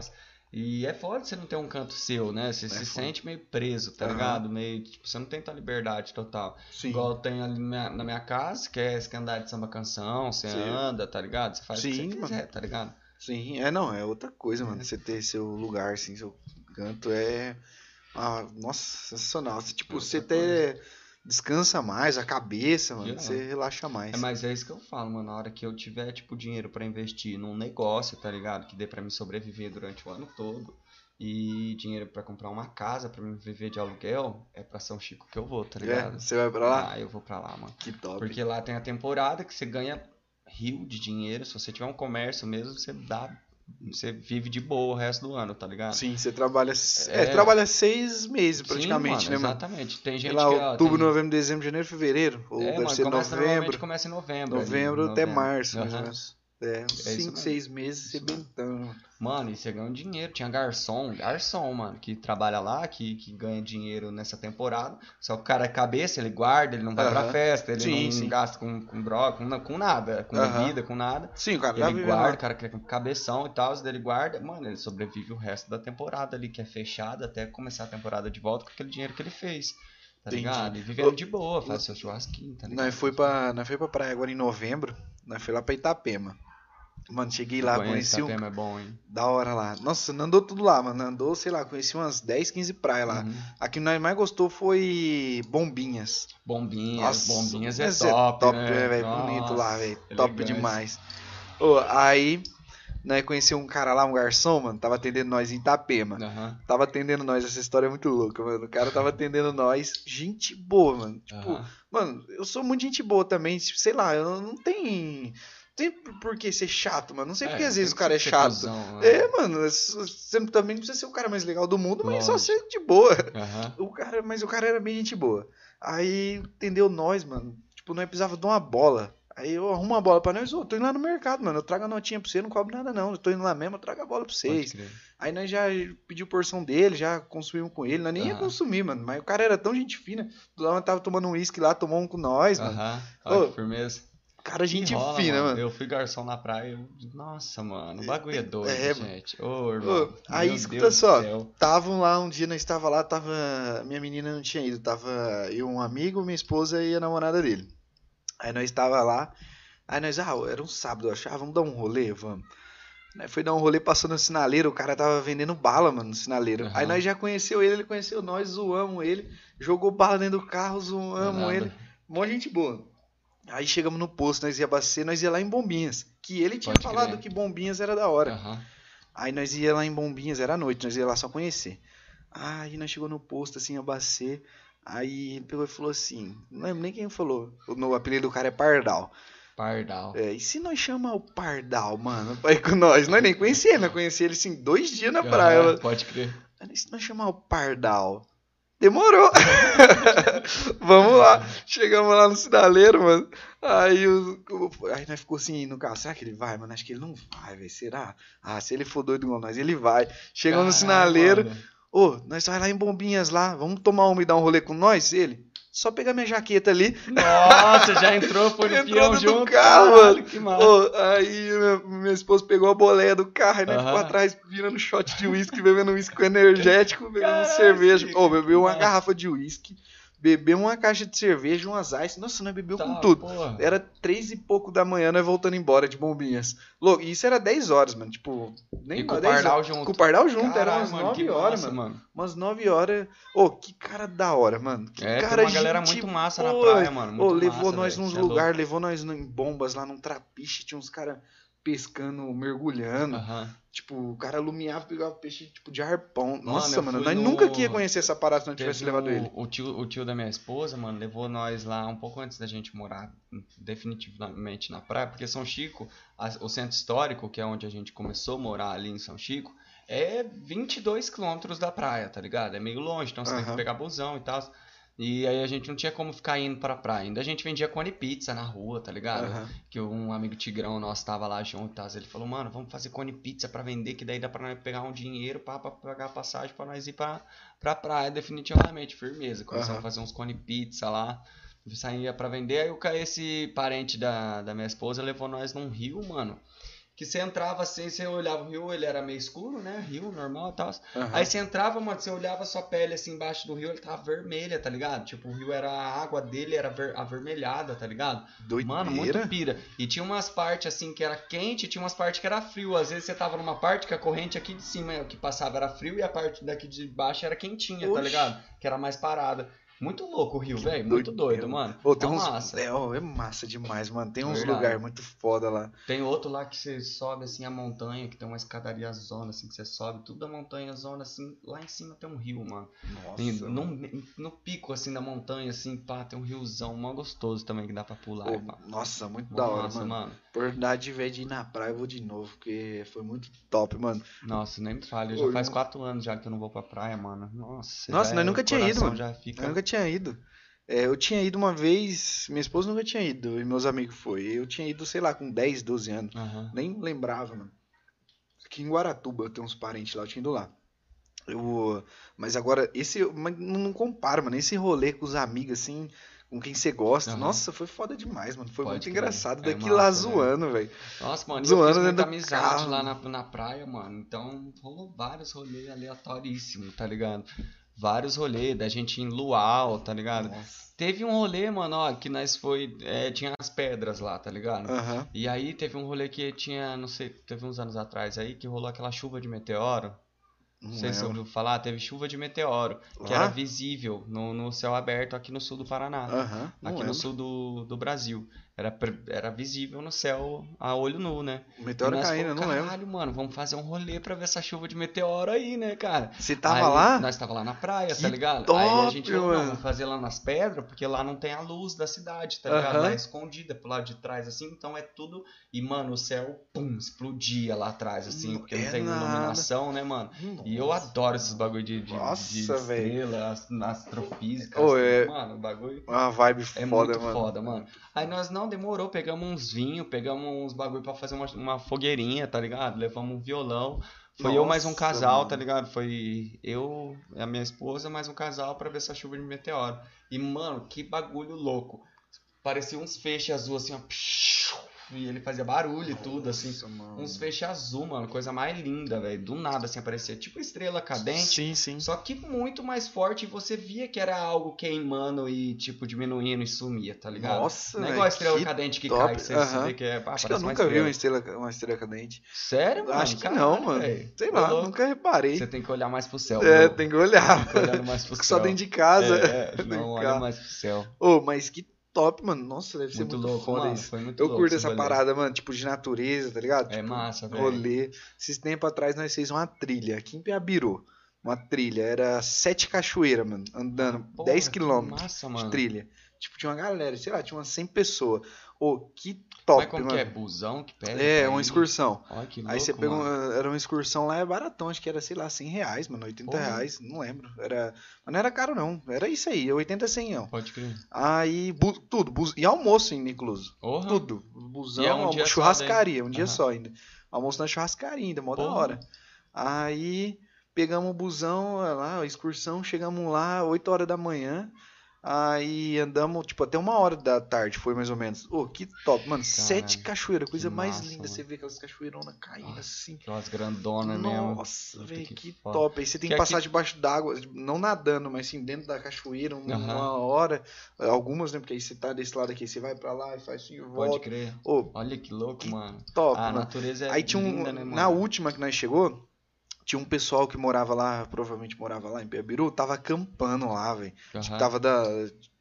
E é foda você não ter um canto seu, né? Você se foda. sente meio preso, tá Aham. ligado? Meio, tipo, você não tem tua liberdade total. Sim. Igual eu tenho ali na minha, na minha casa, que é, você quer andar de samba canção, você Sim. anda, tá ligado? Você faz o que Sim, você mano. quiser, tá ligado? Sim, é não, é outra coisa, mano. É. Você ter seu lugar, assim, seu canto é. Ah, nossa, sensacional. Tipo, Outra você até descansa mais a cabeça, mano. Yeah. Você relaxa mais. É, mas é isso que eu falo, mano. Na hora que eu tiver, tipo, dinheiro pra investir num negócio, tá ligado? Que dê pra me sobreviver durante o ano todo. E dinheiro pra comprar uma casa pra me viver de aluguel, é pra São Chico que eu vou, tá É, ligado? você vai pra lá? Ah, eu vou pra lá, mano. Que top. Porque lá tem a temporada que você ganha rio de dinheiro. Se você tiver um comércio mesmo, você dá. Você vive de boa o resto do ano, tá ligado? Sim, você trabalha. É, É. trabalha seis meses praticamente, Sim, né, mano? mano? Exatamente. Tem gente lá, que. ó, outubro, tem... novembro, dezembro, janeiro, fevereiro. Ou É, deve mano, ser começa, novembro. começa em novembro. ali, Novembro até novembro. março, mais ou menos. É, uns É isso 5, mesmo. 6 meses sebentando. Mano, e você ganha um dinheiro. Tinha garçom, garçom, mano, que trabalha lá, que, que ganha dinheiro nessa temporada. Só que o cara é cabeça, ele guarda, ele não vai pra Aham. festa, ele Sim, não sim. gasta com, com droga, com, com nada, com bebida, com nada. Sim, o cara tá Ele vivendo guarda, o cara que é cabeção e tal, ele guarda, mano, ele sobrevive o resto da temporada ali, que é fechada, até começar a temporada de volta com aquele dinheiro que ele fez. Tá Entendi. ligado? E vivendo de boa, faz seu churrasquinho, tá ligado? Nós foi, pra, nós foi pra praia agora em novembro. Nós foi lá pra Itapema. Mano, cheguei lá, conheci um. É bom, hein? Da hora lá. Nossa, não andou tudo lá, mano. Andou, sei lá, conheci umas 10, 15 praias lá. Uhum. A que nós mais gostou foi Bombinhas. Bombinhas, bombinhas é mas top, né? né, velho? Nossa, Bonito lá, velho. Top elegância. demais. Ô, aí, nós conhecemos um cara lá, um garçom, mano. Tava atendendo nós em Itapema. Aham, Tava atendendo nós, essa história é muito louca, mano. O cara tava atendendo nós, gente boa, mano. Tipo, aham. mano, eu sou muito gente boa também. tipo, Sei lá, eu não tem. Tem por que ser chato, mano. Não sei porque É, às vezes o cara é chato. cuzão, né? É, mano, você também não precisa ser o cara mais legal do mundo, mas só ser de boa. Aham. O cara, mas o cara era bem gente boa. Aí entendeu nós, mano. Tipo, nós precisava de uma bola. Aí eu arrumo uma bola pra nós, ô, tô indo lá no mercado, mano. Eu trago a notinha pra você, não cobro nada não. Eu tô indo lá mesmo, eu trago a bola pra vocês. Aí nós já pediu porção dele, já consumimos com ele. Nós nem ia consumir, mano. Mas o cara era tão gente fina. Do lado tava tomando um uísque lá, tomou um com nós, mano. Aham. Ô, Olha que firmeza. Cara, gente rola, fina, mano. Eu fui garçom na praia. Nossa, mano. O bagulho é doido, É, gente. Ô, irmão. Ô, aí meu escuta Deus só. Estavam lá, um dia nós estava lá, tava. Minha menina não tinha ido, tava eu, um amigo, minha esposa e a namorada dele. Aí nós estava lá, aí nós, ah, era um sábado, eu achava, ah, vamos dar um rolê, vamos. Aí foi dar um rolê, passou no sinaleiro, o cara tava vendendo bala, mano, no sinaleiro. Aí Aham. nós já conheceu ele, ele conheceu nós, zoamos ele, jogou bala dentro do carro, zoamos ele. Mó gente boa. Aí chegamos no posto, nós ia abastecer, nós ia lá em Bombinhas. Que ele tinha Pode falado crer. que Bombinhas era da hora. Aham. Aí nós ia lá em Bombinhas, era à noite, nós ia lá só conhecer. Aí nós chegou no posto, assim, abastecer. Aí ele pegou e falou assim, não lembro nem quem falou. O apelido do cara é Pardal. Pardal. É, e se nós chamar o Pardal, mano, pra ir com nós? Nós nem conhecia ele, nós conhecia ele assim, dois dias na praia. Pode crer. Aí, E se nós chamar o Pardal? Demorou. Vamos lá. Chegamos lá no sinaleiro, mano. Aí, o, o- aí nós ficou assim no carro. Será que ele vai, mano? Acho que ele não vai, velho. Será? Ah, se ele for doido igual nós, ele vai. Chegamos no sinaleiro. mano. Ô, nós vai lá em Bombinhas lá. Vamos tomar uma e dar um rolê com nós? Ele. Só pegar minha jaqueta ali. Nossa, já entrou, foi no Entrou peão dentro do junto. carro, mano. Que massa. Aí minha, minha esposa pegou a boleia do carro e nós Aham. ficou atrás virando shot de uísque, bebendo uísque energético, bebendo Caralho, cerveja. Ô, bebeu uma garrafa de uísque, bebeu uma caixa de cerveja, umas ice. Nossa, nós bebeu Tá, com tudo. porra. Era três e pouco da manhã, nós voltando embora de bombinhas. Louco, e isso era 10 horas, mano. Tipo, nem E com o 10 Pardal junto. Com o Pardal junto, era Caralho, umas mano, 9 que horas, massa, mano. Umas 9 horas. Ô, que cara da hora, mano. Que É, cara tem uma galera gente muito massa na praia, mano. Ô, Muito levou massa, nós Cê é lugares, levou nós em bombas lá num trapiche, tinha uns caras pescando, mergulhando. Aham. Tipo, o cara alumiava e pegava peixe tipo de arpão. Nossa, mano, nós no- nunca que ia conhecer essa parada se não tivesse levado o, ele. O tio, o tio da minha esposa, mano, levou nós lá um pouco antes da gente morar definitivamente na praia, porque São Chico, a- o centro histórico, que é onde a gente começou a morar ali em São Chico, é 22 quilômetros da praia, tá ligado? É meio longe, então você tem Aham. que pegar busão e tal. E aí a gente não tinha como ficar indo pra praia. Ainda a gente vendia cone pizza na rua, tá ligado? Aham. Que um amigo tigrão nosso tava lá junto tal. Ele falou, mano, vamos fazer cone pizza pra vender, que daí dá pra nós pegar um dinheiro pra, pra pagar a passagem pra nós ir pra, pra praia, definitivamente, firmeza. Começamos Aham. a fazer uns cone pizza lá, saía pra vender. Aí esse parente da, da minha esposa levou nós num rio, mano. Que você entrava assim, você olhava o rio, ele era meio escuro, né? Rio normal e tal. Aham. Aí você entrava, mano, você olhava a sua pele assim embaixo do rio, ele tava vermelha, tá ligado? Tipo, o rio era a água dele, era ver- avermelhada, tá ligado? Doideira. Mano, muito pira. E tinha umas partes assim que era quente, e tinha umas partes que era frio. Às vezes você tava numa parte que a corrente aqui de cima que passava era frio e a parte daqui de baixo era quentinha, tá Oxi. ligado? Que era mais parada. Muito louco o rio, velho. Muito doido, mano. Ô, tem Mó uns... massa. É, ó, é massa demais, mano. Tem uns lugares muito foda lá. Tem outro lá que você sobe assim a montanha, que tem uma escadaria zona, assim, que você sobe tudo a montanha zona, assim, lá em cima tem um rio, mano. Nossa. E no, no pico assim da montanha, assim, pá, tem um riozão mó gostoso também que dá pra pular. Ô, pá. nossa, muito Mó da hora, massa, mano. mano. Oportunidade de ver de ir na praia, eu vou de novo, porque foi muito top, mano. Nossa, nem me fale, já faz quatro anos já que eu não vou pra praia, mano. Nossa, Nossa, nós é- nunca tinha ido, mano. Já fica... Eu nunca tinha ido. É, eu tinha ido uma vez, minha esposa nunca tinha ido, e meus amigos foi. Eu tinha ido, sei lá, com 10, 12 anos. Aham. Nem lembrava, mano. Aqui em Guaratuba, eu tenho uns parentes lá, eu tinha ido lá. Eu, mas agora, esse. mas Não compara, mano. Esse rolê com os amigos, assim, com quem você gosta. Aham. Nossa, foi foda demais, mano. Foi Pode muito engraçado. É Daqui lá massa, velho. zoando, velho. Nossa, mano, Zoando eu fiz muita amizade carro. lá na, na praia, mano. Então rolou vários rolês aleatoríssimos, tá ligado? Vários rolês da gente em luau, tá ligado? Nossa. Teve um rolê, mano, ó, que nós foi. é, tinha as pedras lá, tá ligado? Aham. E aí teve um rolê que tinha, não sei, teve uns anos atrás aí que rolou aquela chuva de meteoro. Não Não sei se você lembro. ouviu falar, teve chuva de meteoro, que Lá? era visível no, no céu aberto aqui no sul do Paraná. Não aqui no lembro. sul do, do Brasil. Era, era visível no céu a olho nu, né? O meteoro caindo, falou, não lembro. Caralho, mano, vamos fazer um rolê pra ver essa chuva de meteoro aí, né, cara? Você tava Aí lá? Nós tava lá na praia, Que tá ligado? aí a top, gente falou, não, vamos fazer lá nas pedras, porque lá não tem a luz da cidade, tá ligado? Lá é escondida pro lado de trás, assim, então é tudo. E, mano, o céu, pum, explodia lá atrás, assim, Não porque não é tem nada. iluminação, né, mano? E eu Nossa. adoro esses bagulho de, de, de Nossa, velho. estrela, ast- astrofísica. Ô, astro- é- Mano, o bagulho. Uma vibe É foda, muito mano. foda, mano. Aí nós não demorou, pegamos uns vinhos, pegamos uns bagulho pra fazer uma, uma fogueirinha, tá ligado? Levamos um violão. Foi eu mais um Nossa, casal, mano. tá ligado? Foi eu, a minha esposa, mais um casal pra ver essa chuva de meteoro. E, mano, que bagulho louco. Parecia uns feixes azul assim, ó. E ele fazia barulho e tudo, assim. Mano. Uns feixes azul, mano. Coisa mais linda, velho. Do nada, assim, aparecia tipo estrela cadente. Sim, sim. Só que muito mais forte e você via que era algo queimando e, tipo, diminuindo e sumia, tá ligado? Nossa, Não é igual a estrela que cadente que top. cai, você, Aham. vê que é. Ah, Acho que eu nunca vi uma estrela. uma estrela cadente. Sério, mano? Acho que Caralho, não, mano. velho. Sei lá, louco. nunca reparei. Você tem que olhar mais pro céu. É, meu. tem que olhar. Tem que olhar mais pro Só céu. dentro de casa. É, Dentro não, olha mais pro céu. Ô, mas que top, mano. Nossa, deve ser Muito muito, louco, foda mano. isso. Muito Eu louco curto essa parada, mano, tipo de natureza, tá ligado? É Tipo, massa, velho. rolê. Esses tempos atrás nós fizemos uma trilha aqui em Piabiru. Uma trilha, era sete cachoeiras, mano, andando Porra, 10 que quilômetros de trilha. Tipo, tinha uma galera, sei lá, tinha umas 100 pessoas. Ô, que top, Mas como mano. que é? Busão que pega? É, uma excursão. Olha que louco, Aí você pegou, mano. era uma excursão lá, é baratão, acho que era, sei lá, 100 reais, mano, 80 Porra. reais, não lembro. Era, mas não era caro não, era isso aí, 80, 100 não. Pode crer. Aí, bu- tudo, bus- e almoço ainda incluso. Porra. Tudo. Busão, é um almo- dia só churrascaria, um dia Aham. só ainda. Almoço na churrascaria ainda, mó da hora. Aí pegamos o busão lá, a excursão, chegamos lá 8 horas da manhã. Aí andamos, tipo, até uma hora da tarde, foi mais ou menos. Ô, que top, mano. Sete cachoeiras, coisa mais massa, linda. mano. Você vê aquelas cachoeironas caindo Nossa, assim. Aquelas grandonas mesmo. Nossa, velho, que que, top. Aí você tem Que que passar aqui- debaixo d'água, não nadando, mas assim, dentro da cachoeira, um- uma hora. Algumas, né? Porque aí você tá desse lado aqui, você vai pra lá e faz assim e Pode volta. crer. Ô, Olha que louco, Que mano. top, a mano. natureza é Aí tinha um. linda, né, mano? na última que nós chegou, tinha um pessoal que morava lá, provavelmente morava lá em Piabiru, tava acampando lá, velho. Tipo, Aham. tava da.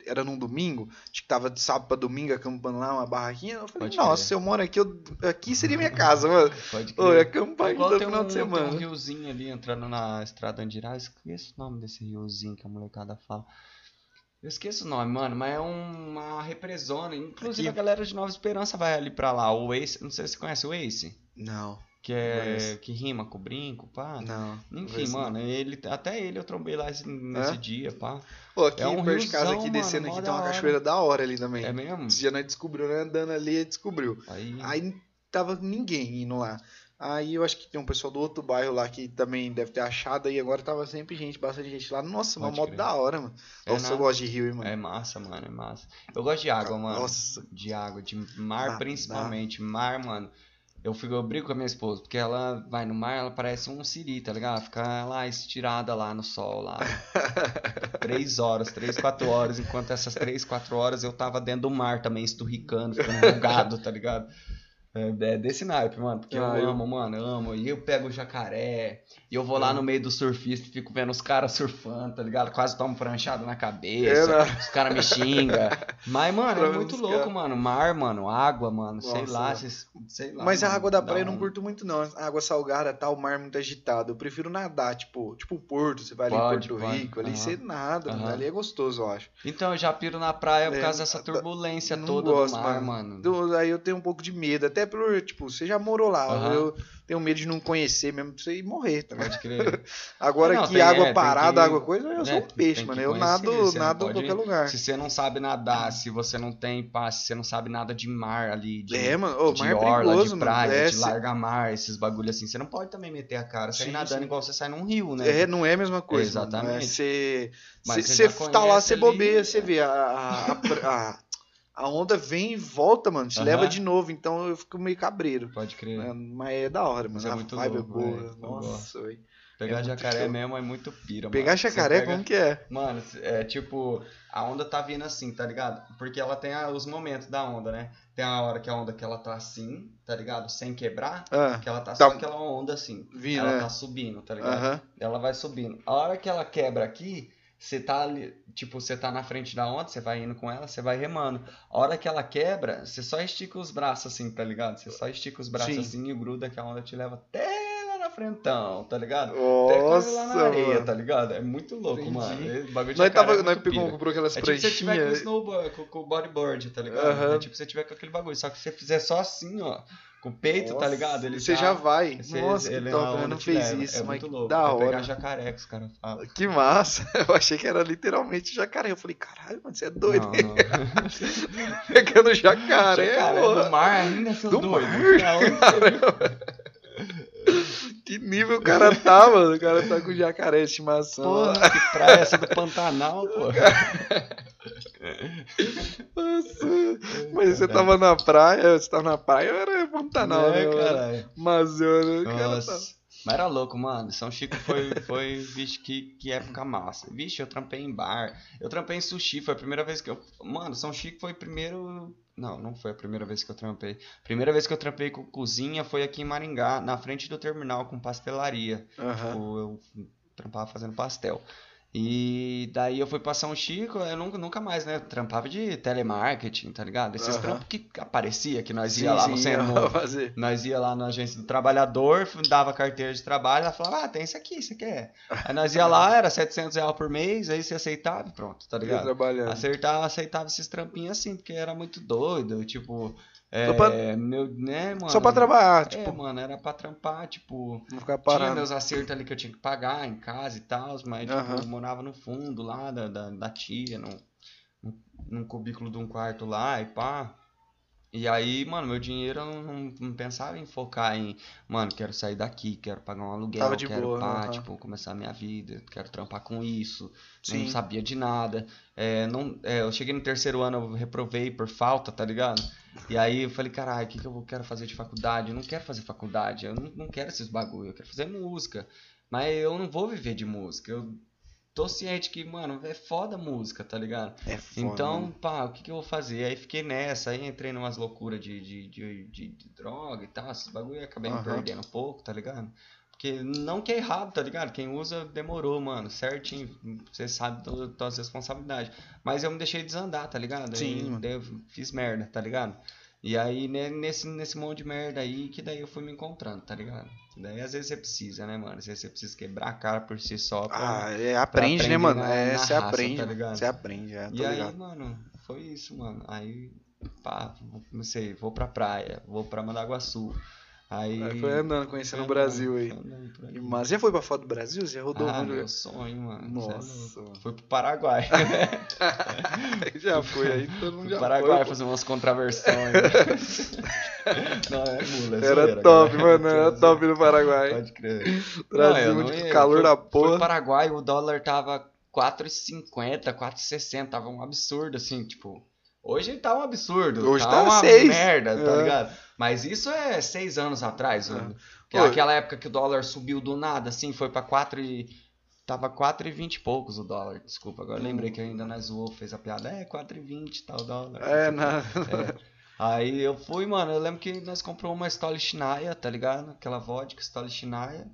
Era num domingo, acho que tava de sábado pra domingo acampando lá, uma barraquinha. Eu falei, Pode nossa, crer. se eu moro aqui, eu- aqui seria minha casa, mano. Pode Ô, crer. acampar aqui todo tem final um, de tem semana. um riozinho ali entrando na estrada Andirá. Esqueço o nome desse riozinho que a molecada fala. Eu esqueço o nome, mano, mas é uma represona. Inclusive Aqui. a galera de Nova Esperança vai ali pra lá. O Ace, não sei se você conhece o Ace, Não, que é Conheço. que rima com brinco, pá. não. Enfim, conheço, não. mano, ele até ele eu trombei lá esse- nesse É? dia, pá. Pô, aqui é um perto de casa, aqui mano, descendo aqui, tem uma cachoeira da hora ali também. É mesmo? Esse dia nós descobriu, né? Andando ali, descobriu. Aí, Aí tava ninguém indo lá. Aí eu acho que tem um pessoal do outro bairro lá que também deve ter achado aí. Agora tava sempre gente, bastante gente lá. Nossa, uma moto da hora, mano. É Nossa, eu gosto de rio, hein, mano. é massa, mano, é massa. Eu gosto de água, mano. Nossa. De água, de mar Dá- principalmente. Mar, mano. Eu, fico, eu brigo com a minha esposa, porque ela vai no mar, ela parece um siri, tá ligado? Ela Fica lá estirada lá no sol, lá. três horas, três, quatro horas, enquanto essas três, quatro horas eu tava dentro do mar também, esturricando, ficando bugado, tá ligado? É, é desse naipe, mano, porque Ah, eu eu- amo, mano, eu amo. E eu pego o jacaré, e eu vou lá É. no meio do surfista e fico vendo os caras surfando, tá ligado? Quase tomo pranchado na cabeça, É, os caras me xingam. Mas, mano, é muito louco, mano. Mar, mano, água, mano, sei Nossa, lá, mano. cês- sei lá. Mas a mano, água da praia eu não curto muito, não. A água salgada, tá, o mar muito agitado. Eu prefiro nadar, tipo, tipo Porto. Você vai ali Pode, em Porto pode. Rico, ali Aham. você nada. Aham. Ali é gostoso, eu acho. Então, eu já piro na praia por É, causa dessa turbulência Não toda gosto, do mar, mano. Do- aí eu tenho um pouco de medo. Até pelo, tipo, você já morou lá. Aham. Eu tenho medo de não conhecer mesmo pra você ir morrer, tá ligado? Pode crer. Agora Não, que tem- água é, parada, que- água coisa, eu sou né, um peixe, mano. Eu nado, nado em qualquer lugar. Se você não sabe nadar, se você não tem passe, se você não sabe nada de mar ali, de, É, mano, ô, de mar é orla, perigoso, de praia, mano. É, de larga-mar, esses bagulho assim, você não pode também meter a cara, sair nadando sim. igual você sai num rio, né? É, não é a mesma coisa. mano. Exatamente. É, Você Mas você você tá lá, você bobeia, você é. vê. A, a, a, a- a onda vem e volta, mano. Te Aham. leva de novo. Então eu fico meio cabreiro. Pode crer. né? Mas é da hora, Mas mano. é a muito vibe louco, é boa. Nossa, velho. Pegar é muito jacaré show. mesmo é muito pira, Pegar mano. Jacaré, pega- como que é? Mano, é tipo, a onda tá vindo assim, tá ligado? Porque ela tem a- os momentos da onda, né? Tem a hora que a onda que ela tá assim, tá ligado? Sem quebrar, Ah, que ela tá Tá. só aquela onda assim. vindo, ela né? tá subindo, tá ligado? Ela vai subindo. A hora que ela quebra aqui, você tá ali, tipo, você tá na frente da onda, você vai indo com ela, você vai remando. A hora que ela quebra, você só estica os braços assim, tá ligado? Você só estica os braços Sim. assim e gruda que a onda te leva até frentão, tá ligado? Até quase lá na Nossa, areia, mano. tá ligado? É muito louco, Entendi. mano. Esse bagulho de Nós, jacaré tava, é nós pegou, pira. comprou aquelas É tipo se você tiver com pranchinhas. snowboard, com, com bodyboard, tá ligado? É tipo se você tiver com aquele bagulho. Só que se você fizer só assim, ó, com o peito, tá ligado? Ele Você já vai. você- Nossa, ele- a top. Eu não fez leva. isso, é mas louco. da é hora. pegar jacaré que os caras falam. Que massa. Eu achei que era literalmente jacaré. Eu falei, caralho, mano, você é doido. Não, não. Pegando jacaré, jacaré do mar ainda, seu Do doido. mar, Que nível o cara tá, mano? O cara tá com jacaré de estimação. Porra, que praia essa do Pantanal, pô. Nossa. Mas você tava na praia, você tava na praia ou era Pantanal, né? é, mano? caralho. Amazônia, o cara tá. Mas era louco, mano. São Chico foi, foi vixe, que, que época massa. Vixe, eu trampei em bar. Eu trampei em sushi, foi a primeira vez que eu. Mano, São Chico foi o primeiro. Não, não foi a primeira vez que eu trampei. Primeira vez que eu trampei com cozinha foi aqui em Maringá, na frente do terminal, com pastelaria. Aham. Tipo, eu trampava fazendo pastel. E daí eu fui pra São Chico, eu nunca, nunca mais, né? Trampava de telemarketing, tá ligado? Esses Aham. trampos que aparecia, que nós Sim, ia lá no sim, centro. Nós ia lá na agência do trabalhador, dava carteira de trabalho, ela falava, ah, tem isso aqui, você quer? Aí nós ia lá, era 700 reais por mês, aí você aceitava pronto, tá ligado? Acertava, aceitava esses trampinhos assim, porque era muito doido, tipo, é, Só pra- meu, né, mano? Só pra trabalhar, É, tipo, mano, era pra trampar, tipo, não ficar tinha parado. meus acertos ali que eu tinha que pagar em casa e tal, mas tipo, eu morava no fundo lá da, da, da tia, num, num cubículo de um quarto lá e pá. E aí, mano, meu dinheiro eu não, não, não pensava em focar em, mano, quero sair daqui, quero pagar um aluguel, Tava de quero boa, pá, aham. tipo, começar a minha vida, quero trampar com isso. Sim. Não sabia de nada. É, não, é, eu cheguei no terceiro ano, eu reprovei por falta, tá ligado? E aí eu falei, caralho, o que, que eu quero fazer de faculdade? Eu não quero fazer faculdade, eu não, não quero esses bagulho, eu quero fazer música. Mas eu não vou viver de música. Eu tô ciente que, mano, é foda a música, tá ligado? É foda, Então, pá, o que, que eu vou fazer? Aí fiquei nessa, aí entrei numas loucuras de, de, de, de- de droga e tal, esses bagulho e acabei me Aham. perdendo um pouco, tá ligado? Porque não que é errado, tá ligado? Quem usa demorou, mano, certinho, você sabe das tuas responsabilidades. Mas eu me deixei desandar, tá ligado? Sim, mano. daí eu fiz merda, tá ligado? E aí, né, nesse, nesse monte de merda aí, que daí eu fui me encontrando, tá ligado? Daí às vezes você precisa, né, mano? Às vezes você precisa quebrar a cara por si só pra... Ah, é, aprende, né, mano? na- é, na você raça, aprende, tá ligado? Você aprende, é, E aí, ligado. mano, foi isso, mano. Aí, pá, comecei, vou pra praia, vou pra Mandaguaçu. Aí. Aí foi andando, conhecendo foi o Brasil aí. foi Mas já foi pra fora do Brasil? Já rodou Ah, muito? meu sonho, mano. é Nossa, mano. Fui pro Paraguai. já foi aí, todo mundo já Paraguai foi. fazer umas contraversões. Não, é mula, é Era zoeira, top, cara. mano, era top no Paraguai. Pode crer. Brasil, não muito ia, calor da porra. pro Paraguai, o dólar tava 4,50, 4,60, tava um absurdo, assim, tipo... Hoje tá um absurdo, Hoje tá, tá uma seis. merda, tá É. ligado? Mas isso é seis anos atrás, É. mano. Que aquela época que o dólar subiu do nada, assim, foi pra 4 e... Tava 4,20 e poucos o dólar, desculpa, agora eu lembrei que ainda nós zoou, fez a piada, é, 4,20 tá o dólar. É, não sei o quê. na... É. Aí eu fui, mano, eu lembro que nós compramos uma Stolichnaya, tá ligado? Aquela vodka Stolichnaya.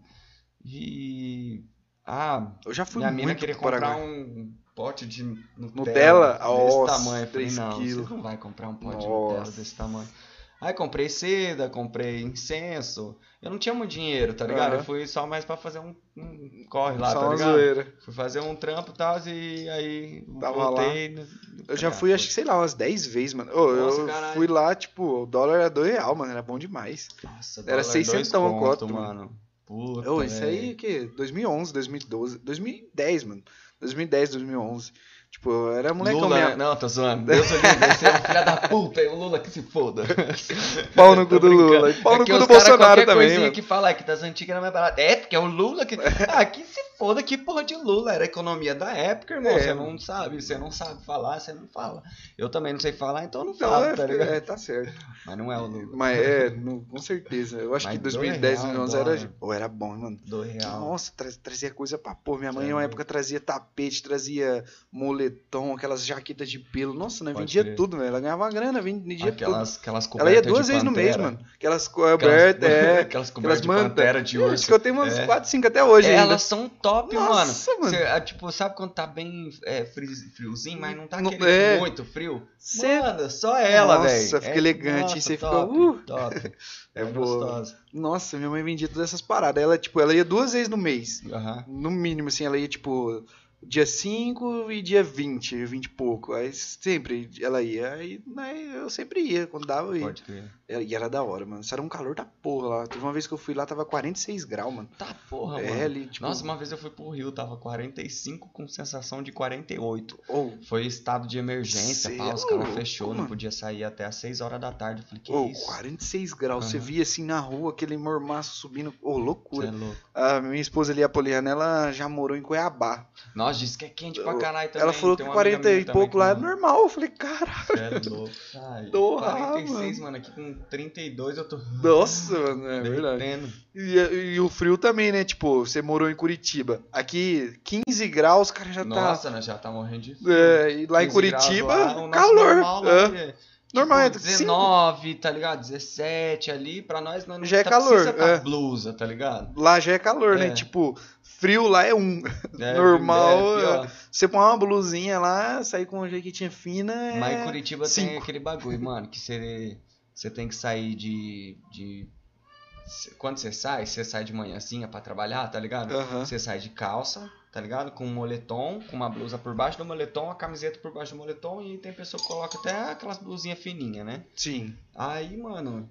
E... Ah, Eu já fui minha mina queria comprar um pote de Nutella, Nutella? desse Nossa, tamanho. Eu falei, não, quilos. você não vai comprar um pote de Nossa. Nutella desse tamanho. Aí comprei seda, comprei incenso. Eu não tinha muito dinheiro, tá ligado? Aham. Eu fui só mais pra fazer um, um corre lá, Só tá ligado? zoeira. Fui fazer um trampo e tal, e aí Tava voltei. né? Eu já fui, foi. acho que, sei lá, umas 10 vezes, mano. Ô, Nossa, eu caralho. fui lá, tipo, o dólar era 2 real, mano. Era bom demais. Nossa, Era dólar 600 dois um conto, coto, mano. Puta, Ô, isso aí, o quê? 2011, 2012, 2010, mano. 2010, 2011. Tipo, eu era molecão Lula, mesmo. Não, tô zoando. Deus o livre, esse é um filho da puta, e o Lula que se foda. Pau no cu do Lula. pau no É que cu do Bolsonaro qualquer também, coisinha mano. que fala que das antigas mais barato. É, porque é o Lula que... Ah, que se foda, que porra de Lula. Era a economia da época, irmão. É, você não sabe, você não sabe falar, você não fala. Eu também não sei falar, então não falo, é, tá ligado? é, tá certo. Mas não é o Lula. Mas é, no- com certeza. Eu acho Mas que dois 2010, real, 2011 era. dólar. Pô, era bom, mano. Do real. Nossa, tra- trazia coisa pra pôr. Minha mãe, É em uma época, trazia tapete, trazia moletom, aquelas jaquetas de pelo. Nossa, Pode vendia tudo, velho. Ela ganhava uma grana, vendia tudo. Aquelas, aquelas Ela cobertas ia duas vezes no mês, pantera. mano. Aquelas cobertas, é. aquelas Aquelas cobertas de mantas. pantera de urso. Acho que eu tenho umas É. 4, 5 até hoje. ainda. Elas são top, Nossa, mano. mano. Cê, ah, tipo, sabe quando tá bem é, fri- friozinho, mas não tá Não- é. muito frio? Cê- Mano, só ela, Nossa, velho. fica elegante, e cê fica, top, uh. top. É É, gostosa. Nossa, minha mãe vendia todas essas paradas. Ela, tipo, ela ia duas vezes no mês. Aham. No mínimo, assim, ela ia, tipo, dia 5 e dia 20, 20 e pouco. Aí sempre ela ia. Aí né, eu sempre ia, quando dava eu ia. Pode crer. E era da hora, mano. Isso era um calor da porra lá. Teve uma vez que eu fui lá, tava 46 graus, mano. Tá, porra, é, mano. ali, tipo. Nossa, uma vez eu fui pro Rio, tava 45 com sensação de 48. Ou, Foi estado de emergência, pá, os é caras louco, fechou, não mano. podia sair até às 6 horas da tarde. Eu falei, que ou isso? 46 graus. Você Aham. via assim na rua, aquele mormaço subindo. Ô, Cê loucura. é louco. A minha esposa ali, a Poliana, ela já morou em Cuiabá. Nossa, disse que é quente pra caralho também. ela falou que uma amiga 40 minha e pouco lá é normal. Eu falei, caralho. Cê é louco. Ai, Porra, 46, mano. Aqui com 32 eu tô. Nossa, mano, é verdade. E, e o frio também, né? Tipo, você morou em Curitiba. Aqui, 15 graus, cara, já Nossa, nós já tá morrendo de tá. frio. É, e lá em 15 graus Curitiba, lá, calor. Normal, lá, é. é, Normal, é tipo, cinco. 19, tá ligado? 17 ali, pra nós não Já é tá- calor, precisa tá é. blusa, tá ligado? Lá já é calor, né? É. Tipo, frio lá é um. É, Normal, é. Você põe uma blusinha lá, sair com uma jaquetinha fina. É... Mas em Curitiba tem cinco. aquele bagulho, mano, que você, você tem que sair de, de. Quando você sai, você sai de manhãzinha pra trabalhar, tá ligado? Aham. Você sai de calça, tá ligado? Com um moletom, com uma blusa por baixo do moletom, a camiseta por baixo do moletom e tem pessoa que coloca até aquelas blusinhas fininhas, né? Sim. Aí, mano.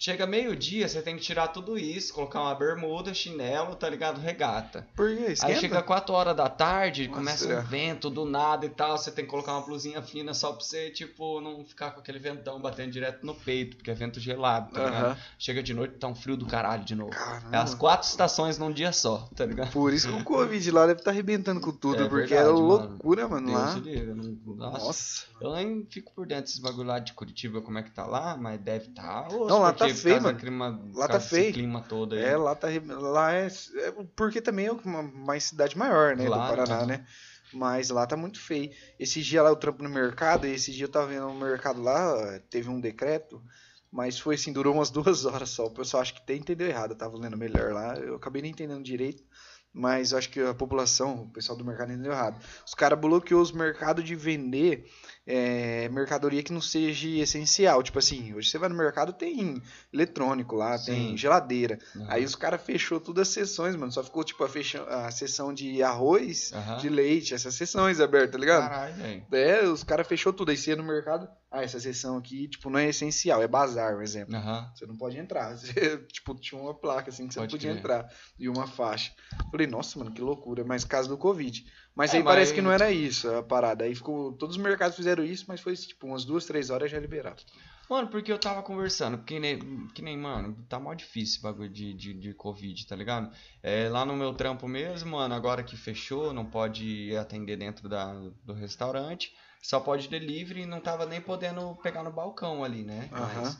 Chega meio-dia, você tem que tirar tudo isso, colocar uma bermuda, chinelo, tá ligado? Regata. Por? Esquenta? Aí chega 4 horas da tarde, Nossa, começa é. um vento do nada e tal, você tem que colocar uma blusinha fina só pra você, tipo, não ficar com aquele ventão batendo direto no peito, porque é vento gelado, tá ligado? Chega de noite, tá um frio do caralho de novo. Caramba. É as quatro estações num dia só, tá ligado? Por isso que o Covid lá deve estar arrebentando com tudo, É porque verdade, era mano. loucura, mano, Deus lá. livre, não- Nossa, Nossa. eu nem fico por dentro desses bagulho lá de Curitiba, como é que tá lá, mas deve tá. Não, lá tá feio, mano. Clima, Lá tá desse feio. clima todo aí. É, lá tá. arre- Lá é. é porque também é uma mais cidade maior, né? Claro, do Paraná, aham. né? Mas lá tá muito feio. Esse dia lá eu trampo no mercado, e esse dia eu tava vendo no mercado lá, teve um decreto, mas foi assim, durou umas duas horas só. O pessoal acha que tem, entendeu errado, eu tava lendo melhor lá. Eu acabei nem entendendo direito. Mas eu acho que a população, o pessoal do mercado entendeu errado. Os caras bloqueou os mercados de vender é, mercadoria que não seja essencial. Tipo assim, hoje você vai no mercado, tem eletrônico lá, tem Sim. geladeira. Aham. Aí os caras fechou todas as sessões, mano. Só ficou, tipo, a, fecha... a sessão de arroz, Aham. de leite, essas sessões abertas, tá ligado? Caralho, velho. É, os caras fechou tudo. Aí você ia no mercado, ah, essa sessão aqui, tipo, não é essencial, é bazar, por exemplo. Aham. Você não pode entrar. Você, tipo, tinha uma placa assim que você Pode não podia crer. entrar. E uma faixa. Falei, nossa, mano, que loucura. Mas caso do Covid. Mas É, aí parece mas- que não era isso a parada. Aí ficou. Todos os mercados fizeram isso, mas foi tipo umas duas, três horas já liberaram. Mano, porque eu tava conversando, que nem, que nem mano, tá mó difícil esse bagulho de, de, de Covid, tá ligado? É, lá no meu trampo mesmo, mano, agora que fechou, não pode atender dentro da, do restaurante, só pode delivery e não tava nem podendo pegar no balcão ali, né? Aham. Mas,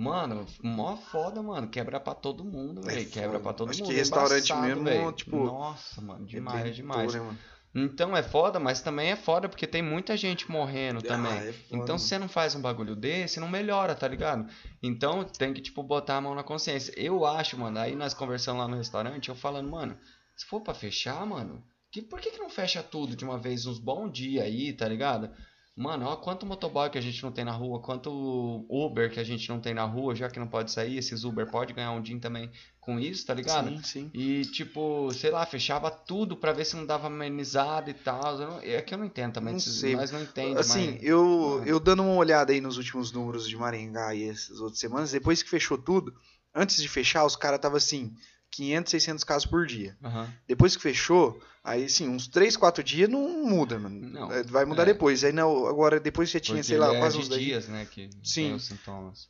mano, mó foda, mano, quebra pra todo mundo, É velho, quebra foda. pra todo Acho mundo. que é restaurante embaçado, mesmo, velho. tipo, Nossa, mano, demais, Arrebentou, demais. né, mano? Então é foda, mas também é foda porque tem muita gente morrendo também. Ah, é foda, Então, se você não faz um bagulho desse, não melhora, tá ligado? Então, tem que, tipo, botar a mão na consciência. Eu acho, mano, aí nós conversando lá no restaurante, eu falando, mano, se for pra fechar, mano, que, por que, que não fecha tudo de uma vez, uns bons dias aí, tá ligado? Mano, ó quanto motoboy que a gente não tem na rua, quanto Uber que a gente não tem na rua, já que não pode sair, esses Uber pode ganhar um din também com isso, tá ligado? Sim, sim. E tipo, sei lá, fechava tudo pra ver se não dava amenizado e tal. Não- É que eu não entendo também, Não sei. nós não entendemos. Assim, mas... eu, Ah. eu dando uma olhada aí nos últimos números de Maringá e essas outras semanas, depois que fechou tudo, antes de fechar, os caras tava assim, 500, 600 casos por dia. Aham. Depois que fechou, aí assim, uns 3, 4 dias não muda, mano. Não, É, Vai mudar é. depois. Aí não, agora depois que já tinha, Porque sei lá, é quase uns 10 dias, né, que Sim. os sintomas.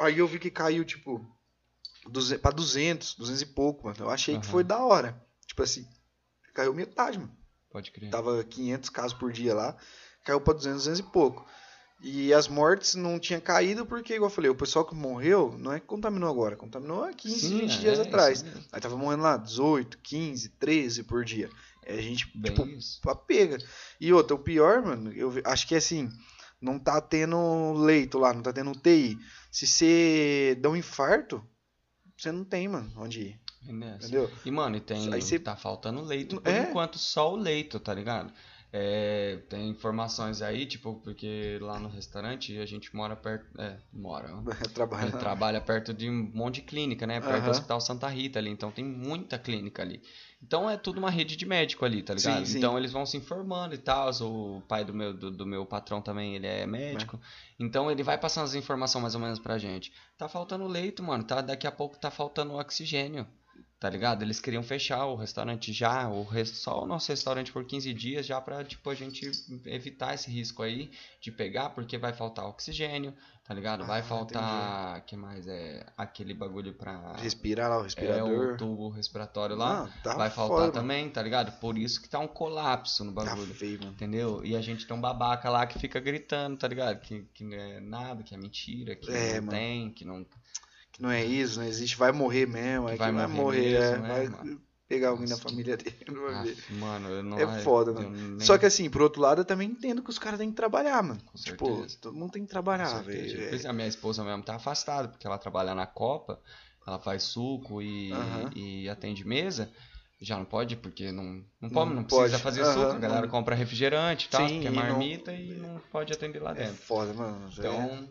Aí eu vi que caiu, tipo, pra 200, 200 e pouco, mano. Eu achei que Aham. foi da hora. Tipo assim, caiu metade, mano. Pode crer. Tava 500 casos por dia lá, caiu pra 200, 200 e pouco. E as mortes não tinham caído porque, igual eu falei, o pessoal que morreu não é que contaminou agora, contaminou há 15, Sim, 20 é, dias atrás. Aí tava morrendo lá 18, 15, 13 por dia. É a gente, Bem tipo, isso. pra pega. E outra, o pior, mano, eu acho que é assim, não tá tendo leito lá, não tá tendo UTI. Se você dá um infarto, você não tem, mano, onde ir. Entendeu? E, mano, e tem. Aí cê- Tá faltando leito. Por É. enquanto, só o leito, tá ligado? É, tem informações aí, tipo, porque lá no restaurante a gente mora perto. É, mora. Trabalha. Ele trabalha perto de um monte de clínica, né? Perto do Aham. Hospital Santa Rita ali. Então tem muita clínica ali. Então é tudo uma rede de médico ali, tá ligado? Sim, sim. Então eles vão se informando e tal. O pai do meu, do, do meu patrão também, ele é médico. Então ele vai passando as informações mais ou menos pra gente. Tá faltando leito, mano. Tá, daqui a pouco tá faltando oxigênio. Tá ligado? Eles queriam fechar o restaurante já, o res- só o nosso restaurante por 15 dias, já pra, tipo, a gente evitar esse risco aí de pegar, porque vai faltar oxigênio, tá ligado? Vai Ah, faltar, que mais? É aquele bagulho pra... Respirar lá, o É, respirador. o tubo respiratório lá. Não, tá vai faltar foda, também, tá ligado? Por isso que tá um colapso no. Tá bagulho. feio, mano. Entendeu? E a gente tem um babaca lá que fica gritando, tá ligado? Que, que não é nada, que é mentira, que É, não mano. tem, que não. Não é isso, não existe. Vai morrer mesmo. É Vai vai morrer mesmo, é. né, vai mano? pegar alguém Nossa, da família dele. não vai ver. Mano, eu não. É foda, mano. nem- Só que assim, por outro lado, eu também entendo que os caras têm que trabalhar, mano. Com Tipo, certeza. todo mundo tem que trabalhar, velho. É, a minha esposa mesmo tá afastada, porque ela trabalha na Copa, ela faz suco e, Aham. e atende mesa. Já não pode, porque não, não, Não pode, não precisa pode. fazer Aham, suco, a galera não. compra refrigerante e tal, Sim, porque é e não- marmita e não pode atender lá É, dentro. foda, mano. é. Então,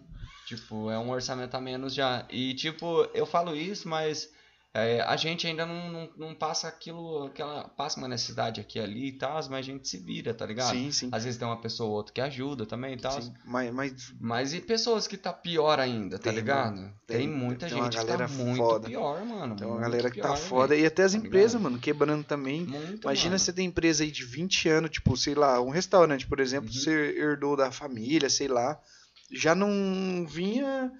tipo, é um orçamento a menos já. E, tipo, eu falo isso, mas é, a gente ainda não, não, não passa aquilo, aquela, passa uma necessidade aqui ali e tal, mas a gente se vira, tá ligado? Sim, sim. Às vezes tem uma pessoa ou outra que ajuda também e tal. sim. Mas, mas Mas e pessoas que tá pior ainda, tá Tem, ligado? mano. Tem, Tem- muita tem uma gente que galera tá muito foda. pior, mano. tem uma galera que tá pior, foda. E até as tá empresas, ligado? mano, quebrando também. Muito, Imagina mano. você tem empresa aí de 20 anos, tipo, sei lá, um restaurante, por exemplo, Uhum. você herdou da família, sei lá, já não vinha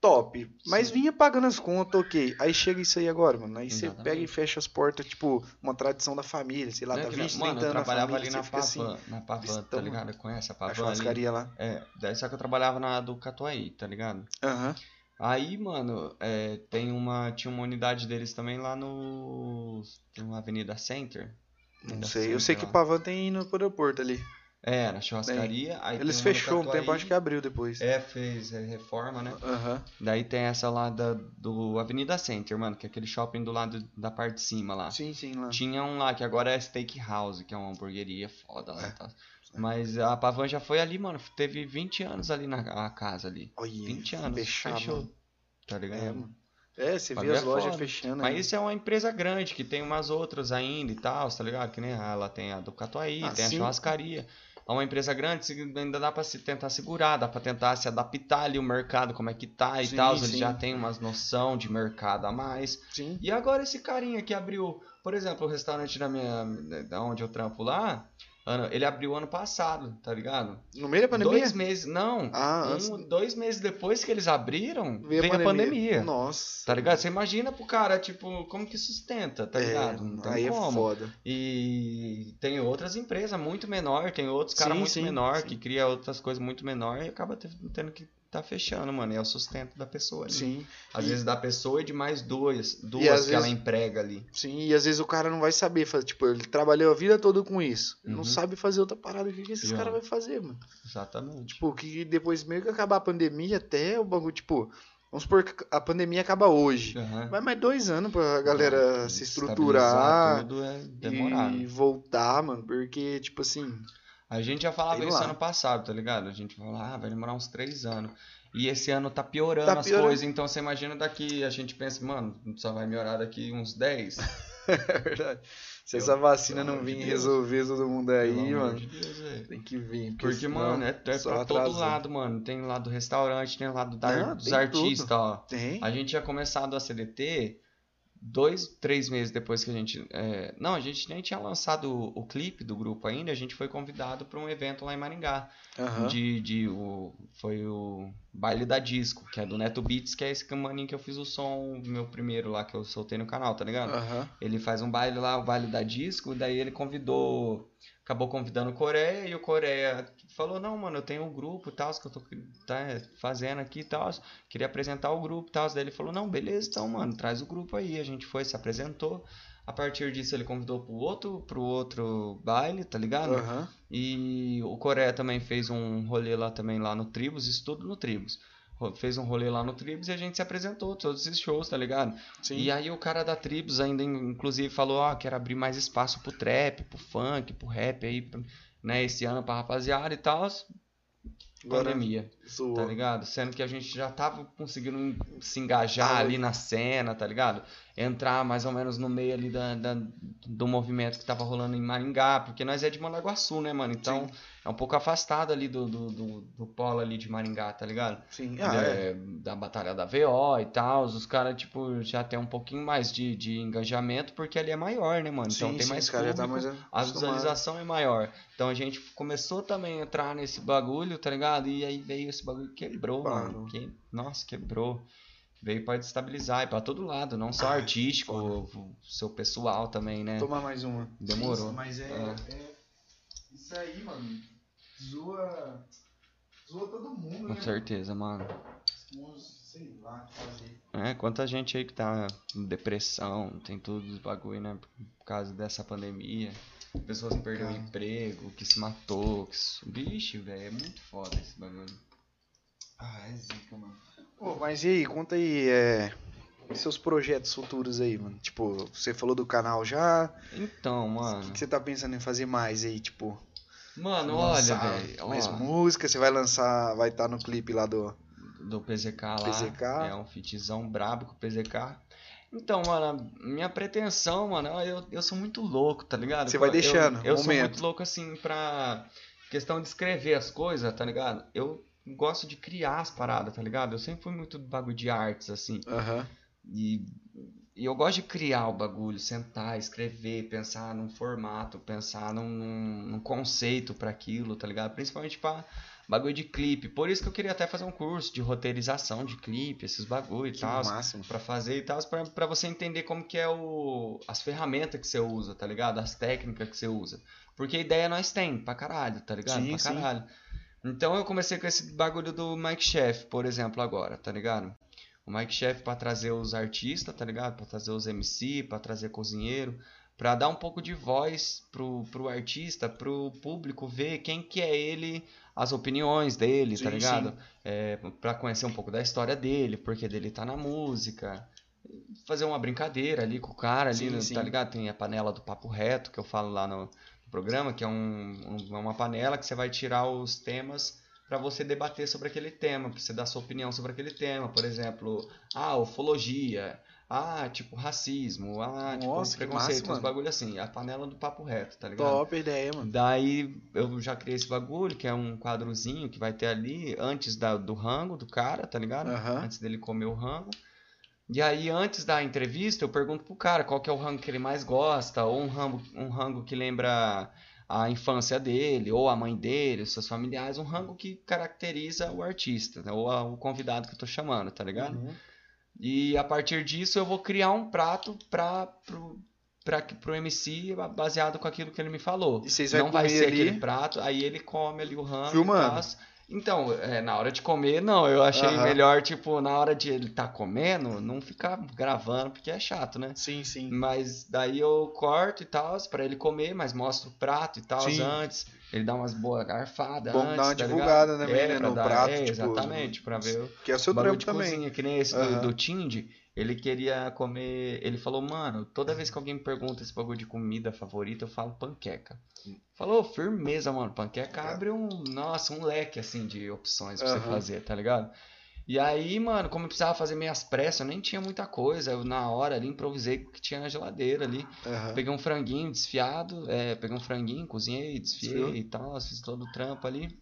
top, mas Sim. vinha pagando as contas, ok. Aí chega isso aí agora, mano. Aí você pega e fecha as portas, tipo, uma tradição da família, sei lá, Não tá que não- 20, Mano, 30 eu anos na trabalhava família, ali na assim, Pavan, na Pavan, tá ligado? Conhece a a Pavan ali? churrascaria lá. É, daí só que eu trabalhava na do Catuaí, tá ligado? Aham. Aí, mano, é, tem uma, tinha uma unidade deles também lá no, tem uma Avenida Center. Não sei, eu sei que o. Pavan tem no aeroporto ali. É, na churrascaria. Aí Eles fechou um tempo, acho que abriu depois. É, fez é, reforma, né? Aham. Daí tem essa lá da, do Avenida Center, mano, que é aquele shopping do lado da parte de cima lá. Sim, sim, lá. Tinha um lá que agora é Steakhouse, que é uma hamburgueria foda lá É. e tal. Mas a Pavan já foi ali, mano. Teve 20 anos ali na a casa ali. Olha, 20 anos. fechado, fechou. Tá ligado? É, mano. É, você vê Bagulho as é lojas foda. fechando. Mas aí. isso é uma empresa grande, que tem umas outras ainda e tal, tá ligado? Que nem ela tem a do Catuaí, Ah, tem a sim. churrascaria. É uma empresa grande, ainda dá pra se tentar segurar, dá pra tentar se adaptar ali o mercado, como é que tá e Sim, tal. Eles sim. já têm umas noção de mercado a mais. Sim. E agora esse carinha que abriu, por exemplo, o restaurante da minha, da onde eu trampo lá, ano- ele abriu ano passado, tá ligado? No meio da pandemia? Dois meses, não, Ah, um, dois meses depois que eles abriram, Veio veio, a pandemia. Nossa. Tá ligado? Você imagina pro cara, tipo, como que sustenta, tá É, ligado? Não tem aí é como. foda. E tem outras empresas muito menor, tem outros caras muito sim, menor sim. que cria outras coisas muito menor e acaba te- tendo que tá fechando, mano. É o sustento da pessoa ali. Sim. Às E- vezes da pessoa e de mais duas, duas que ela vezes- emprega ali. Sim, e às vezes o cara não vai saber fazer. Tipo, ele trabalhou a vida toda com isso. Ele Não Uhum. sabe fazer outra parada. O que, que esses caras vão fazer, mano? Exatamente. Tipo, que depois meio que acabar a pandemia, até o bagulho, tipo, vamos supor que a pandemia acaba hoje. Aham. Vai mais dois anos pra galera se estruturar tudo é demorado. e voltar, mano. Porque, tipo assim, A gente já falava isso ano passado, tá ligado? A gente falou, ah, vai demorar uns três anos. E esse ano tá piorando Tá as piorando. coisas, então você imagina daqui, a gente pensa, mano, só vai melhorar daqui uns 10. É verdade. Se essa vacina não de vir resolver todo mundo aí, Pelo mano, de Deus, tem que vir. Porque, senão mano, é, é pra todo atrasa. lado, mano. Tem lado do restaurante, tem lado da- Não, dos artistas, ó. Tem? A gente tinha começado a CDT dois, três meses depois que a gente. é, Não, a gente nem tinha lançado o, o clipe do grupo ainda. A gente foi convidado para um evento lá em Maringá. Aham. De, de o, foi o Baile da Disco, que é do Neto Beats, que é esse maninho que eu fiz o som, meu primeiro lá, que eu soltei no canal, tá ligado? Aham. Ele faz um baile lá, o baile da disco, e daí ele convidou. Acabou convidando o Coreia e o Coreia falou: Não, mano, eu tenho um grupo e tal, que eu tô tá, fazendo aqui e tal. Queria apresentar o grupo e tal. Daí ele falou: Não, beleza, então, mano, traz o grupo aí. A gente foi, se apresentou. A partir disso ele convidou pro outro, pro outro baile, tá ligado? Aham. E o Coreia também fez um rolê lá também lá no Tribus, isso tudo no Tribus. Fez um rolê lá no Tribus e a gente se apresentou, todos esses shows, tá ligado? Sim. E aí o cara da Tribus ainda, inclusive, falou, ó, quero abrir mais espaço pro trap, pro funk, pro rap aí, né, esse ano pra rapaziada e tal. Pandemia, tá ligado? Sendo que a gente já tava conseguindo se engajar Ah, ali na cena, tá ligado? Entrar mais ou menos no meio ali da, da- do movimento que tava rolando em Maringá, porque nós é de Mandaguaçu, né, mano? Então Sim. é um pouco afastado ali do, do, do, do polo ali de Maringá, tá ligado? Sim. Ah, é. é, da batalha da VO e tal, os caras, tipo, já tem um pouquinho mais de, de engajamento, porque ali é maior, né, mano? Então sim, tem sim, mais os caras já público, tá mais a visualização é maior. Então a gente começou também a entrar nesse bagulho, tá ligado? E aí veio esse bagulho que quebrou, Parou. mano. Que, nossa, quebrou. Veio pra destabilizar e pra todo lado, não só Ai, artístico, o, seu pessoal também, né? Tomar mais uma. Demorou. Mas é, É. é- Isso aí, mano. Zoa. Zoa todo mundo, Com né? certeza, mano. Sei lá o que fazer. É, quanta gente aí que tá com depressão, tem tudo os bagulho, né? Por causa dessa pandemia. Pessoas que perderam o emprego, que se matou, que. Vixe, velho, é muito foda esse bagulho. Ah, é zica, mano. Pô, mas e aí, conta aí, é. Seus projetos futuros aí, mano. Tipo, você falou do canal já. Então, O mano. que, que você tá pensando em fazer mais aí, tipo? Mano, olha, velho. Mais ó, música, você vai lançar. Vai estar no clipe lá do. do PZK lá. PZK. É um fitzão brabo com o PZK. Então, mano, minha pretensão, mano, eu, eu sou muito louco, tá ligado? Você vai deixando, Eu, eu sou muito louco, assim, pra questão de escrever as coisas, tá ligado? Eu gosto de criar as paradas, tá ligado? Eu sempre fui muito do bagulho de artes, assim. Aham. E, e eu gosto de criar o bagulho, sentar, escrever, pensar num formato, pensar num, num, conceito pra aquilo, tá ligado? Principalmente pra bagulho de clipe. Por isso que eu queria até fazer um curso de roteirização de clipe, esses bagulho e tal. máximo. Pra fazer e tal, pra, pra você entender como que é o, as ferramentas que você usa, tá ligado? As técnicas que você usa. Porque ideia nós tem, pra caralho, tá ligado? Sim, pra sim. Então eu comecei com esse bagulho do Mike Chef, por exemplo, agora, tá ligado? O Mike Chef pra trazer os artistas, tá ligado? Pra trazer os MC, pra trazer cozinheiro, pra dar um pouco de voz pro, pro artista, pro público ver quem que é ele, as opiniões dele, tá Sim, ligado? sim. É, pra conhecer um pouco da história dele, porque dele tá na música. Fazer uma brincadeira ali com o cara ali, Sim, sim. tá ligado? Tem a panela do papo reto que eu falo lá no programa, que é um, um- uma panela que você vai tirar os temas pra você debater sobre aquele tema, pra você dar sua opinião sobre aquele tema. Por exemplo, ah, ufologia, ah, tipo racismo, ah, Nossa, tipo preconceito, massa, uns bagulho assim. A panela do papo reto, tá ligado? Top ideia, mano. Daí eu já criei esse bagulho, que é um quadrozinho que vai ter ali antes da- do rango do cara, tá ligado? Aham. Antes dele comer o rango. E aí, antes da entrevista, eu pergunto pro cara qual que é o rango que ele mais gosta, ou um rango, um rango que lembra a infância dele, ou a mãe dele, os seus familiares, um rango que caracteriza o artista, né? ou a- o convidado que eu tô chamando, tá ligado? Uhum. E a partir disso eu vou criar um prato pra, pro, pra, pro MC baseado com aquilo que ele me falou. E vocês vai Não vai comer ser ali? aquele prato, aí ele come ali o rango. e Filmando? tal. Então, é, na hora de comer, não. Eu achei Aham. melhor, tipo, na hora de ele tá comendo, não ficar gravando, porque é chato, né? Sim, sim. Mas daí eu corto e tal, pra ele comer, mas mostro o prato e tal Sim. antes. ele dá umas boas garfadas Bom antes, dar uma tá divulgada, ligado? né, É, pra no prato, é, tipo, exatamente, pra ver o Que é o seu bagulho trampo de também. cozinha, que nem esse do, Aham. do Tindy, ele queria comer. Ele falou, mano, toda vez que alguém me pergunta esse bagulho de comida favorita, eu falo panqueca. Falou, firmeza, mano. Panqueca abre um. Nossa, um leque assim de opções pra você Aham. fazer, tá ligado? E aí, mano, como eu precisava fazer meias pressas, eu nem tinha muita coisa. Eu, na hora ali, improvisei o que tinha na geladeira ali. Aham. Peguei um franguinho desfiado, é, peguei um franguinho, cozinhei, desfiei Desfiou? e tal, fiz todo o trampo ali.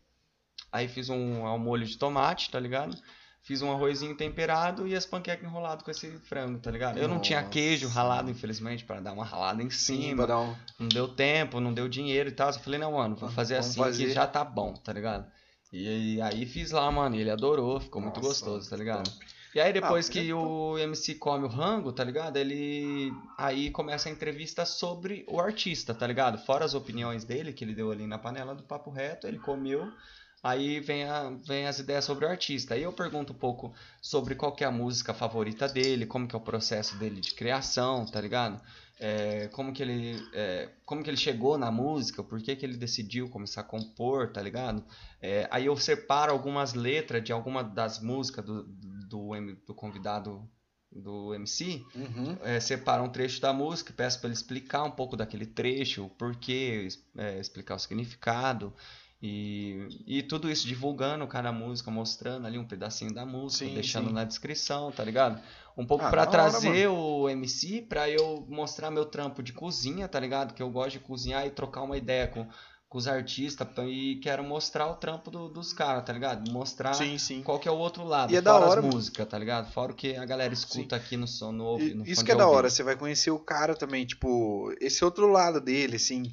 Aí fiz um ao molho de tomate, tá ligado? Fiz um arrozinho temperado e as panquecas enroladas com esse frango, tá ligado? Eu não tinha Nossa. queijo ralado, infelizmente, para dar uma ralada em Sim, cima. dar um... Não deu tempo, não deu dinheiro e tal. Eu falei, não, mano, vou fazer Vamos assim fazer. que já tá bom, tá ligado? E aí fiz lá, mano, e ele adorou, ficou muito Nossa, gostoso, tá ligado? top. E aí depois mas que é o MC come o rango, tá ligado? Ele aí começa a entrevista sobre o artista, tá ligado? Fora as opiniões dele que ele deu ali na panela do papo reto, ele comeu. Aí vem, a, vem as ideias sobre o artista. Aí eu pergunto um pouco sobre qual que é a música favorita dele, como que é o processo dele de criação, tá ligado? É, como que ele é, como que ele chegou na música, por que que ele decidiu começar a compor, tá ligado? É, aí eu separo algumas letras de alguma das músicas do, do, do convidado do MC, Uhum. é, separo um trecho da música, peço para ele explicar um pouco daquele trecho, o porquê, é, explicar o significado. E, e tudo isso divulgando cada música, mostrando ali um pedacinho da música, Sim, deixando sim. na descrição, tá ligado? Um pouco Ah, pra da hora, trazer o MC, pra eu mostrar meu trampo de cozinha, tá ligado? Que eu gosto de cozinhar e trocar uma ideia com, com os artistas pra- e quero mostrar o trampo do- dos caras, tá ligado? Mostrar Sim, sim. qual que é o outro lado, E é da fora hora, as músicas, tá ligado? Fora o que a galera escuta aqui no som, no, Isso que é da hora, você vai conhecer o cara também, tipo, esse outro lado dele, assim.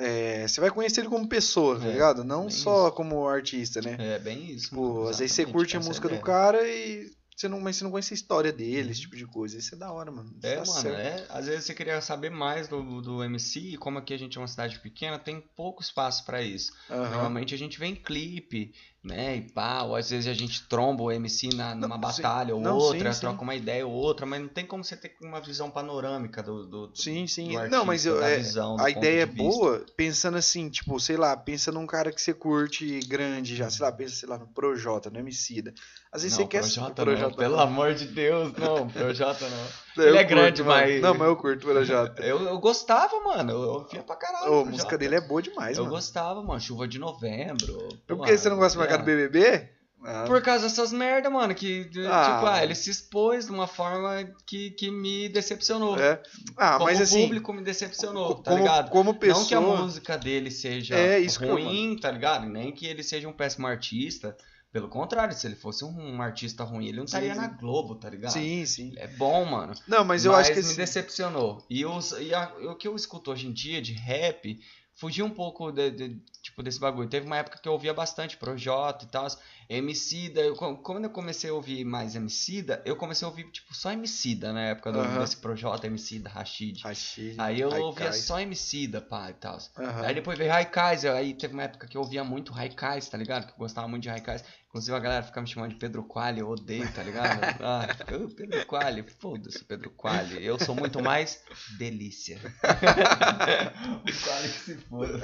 É, você vai conhecer ele como pessoa, tá É, ligado? Não só como artista, né? É bem isso. Tipo, às vezes você curte a música do cara e você não, mas você não conhece a história dele, esse tipo de coisa. Isso é da hora, mano. É, Tá mano, é, às vezes você queria saber mais do, do MC e como aqui a gente é uma cidade pequena, tem pouco espaço pra isso. Aham. Normalmente a gente vê em clipe, né, e pá, ou às vezes a gente tromba o MC na, numa Não, batalha ou Não, outra, sim, sim. troca uma ideia ou outra, mas não tem como você ter uma visão panorâmica do, do, Sim, sim. do não, mas artista, eu, é, visão, a ideia é boa pensando assim, tipo, sei lá, pensa num cara que você curte grande já, sei lá, pensa, sei lá, no Projota, no Emicida. Às vezes Não, você quer... Projota, Projota não, pelo amor de Deus, não, Projota não. Eu ele é curto, grande, mano. mas- Não, mas eu curto o Projota. Eu, eu gostava, mano, eu ouvia pra caralho. Ô, a música dele é boa demais, Eu mano. gostava, mano, Chuva de Novembro. Por que você não gosta mais é. do BBB? Ah, Por causa dessas merda, mano, que, Ah. tipo, ah, ele se expôs de uma forma que, que me decepcionou. é. Ah, como mas assim, público me decepcionou, tá como, ligado? como pessoa... Não que a música dele seja É, eu- ruim, tá ligado? Nem que ele seja um péssimo artista. Pelo contrário, se ele fosse um, um artista ruim, ele não Sim, estaria na Globo, tá ligado? Sim, sim. É bom, mano. Não, mas eu acho que me assim, decepcionou. E, os, e a- o que eu escuto hoje em dia de rap fugiu um pouco de, de- tipo, desse bagulho. Teve uma época que eu ouvia bastante Projota e tal. Emicida, quando eu comecei a ouvir mais Emicida, eu comecei a ouvir tipo só Emicida na época do, Aham. desse Projota, Emicida, Rashid. Rashid, Aí eu ouvia Haikais. só Emicida, pá, e tal. Aham. Aí depois veio Raikais, aí teve uma época que eu ouvia muito Raikais, tá ligado? Que eu gostava muito de Raikais. Inclusive a galera ficava me chamando de Pedro Quali, eu odeio, tá ligado? Ah, eu, Pedro Quali, foda-se Pedro Quali. Eu sou muito mais delícia. o Quali que se foda.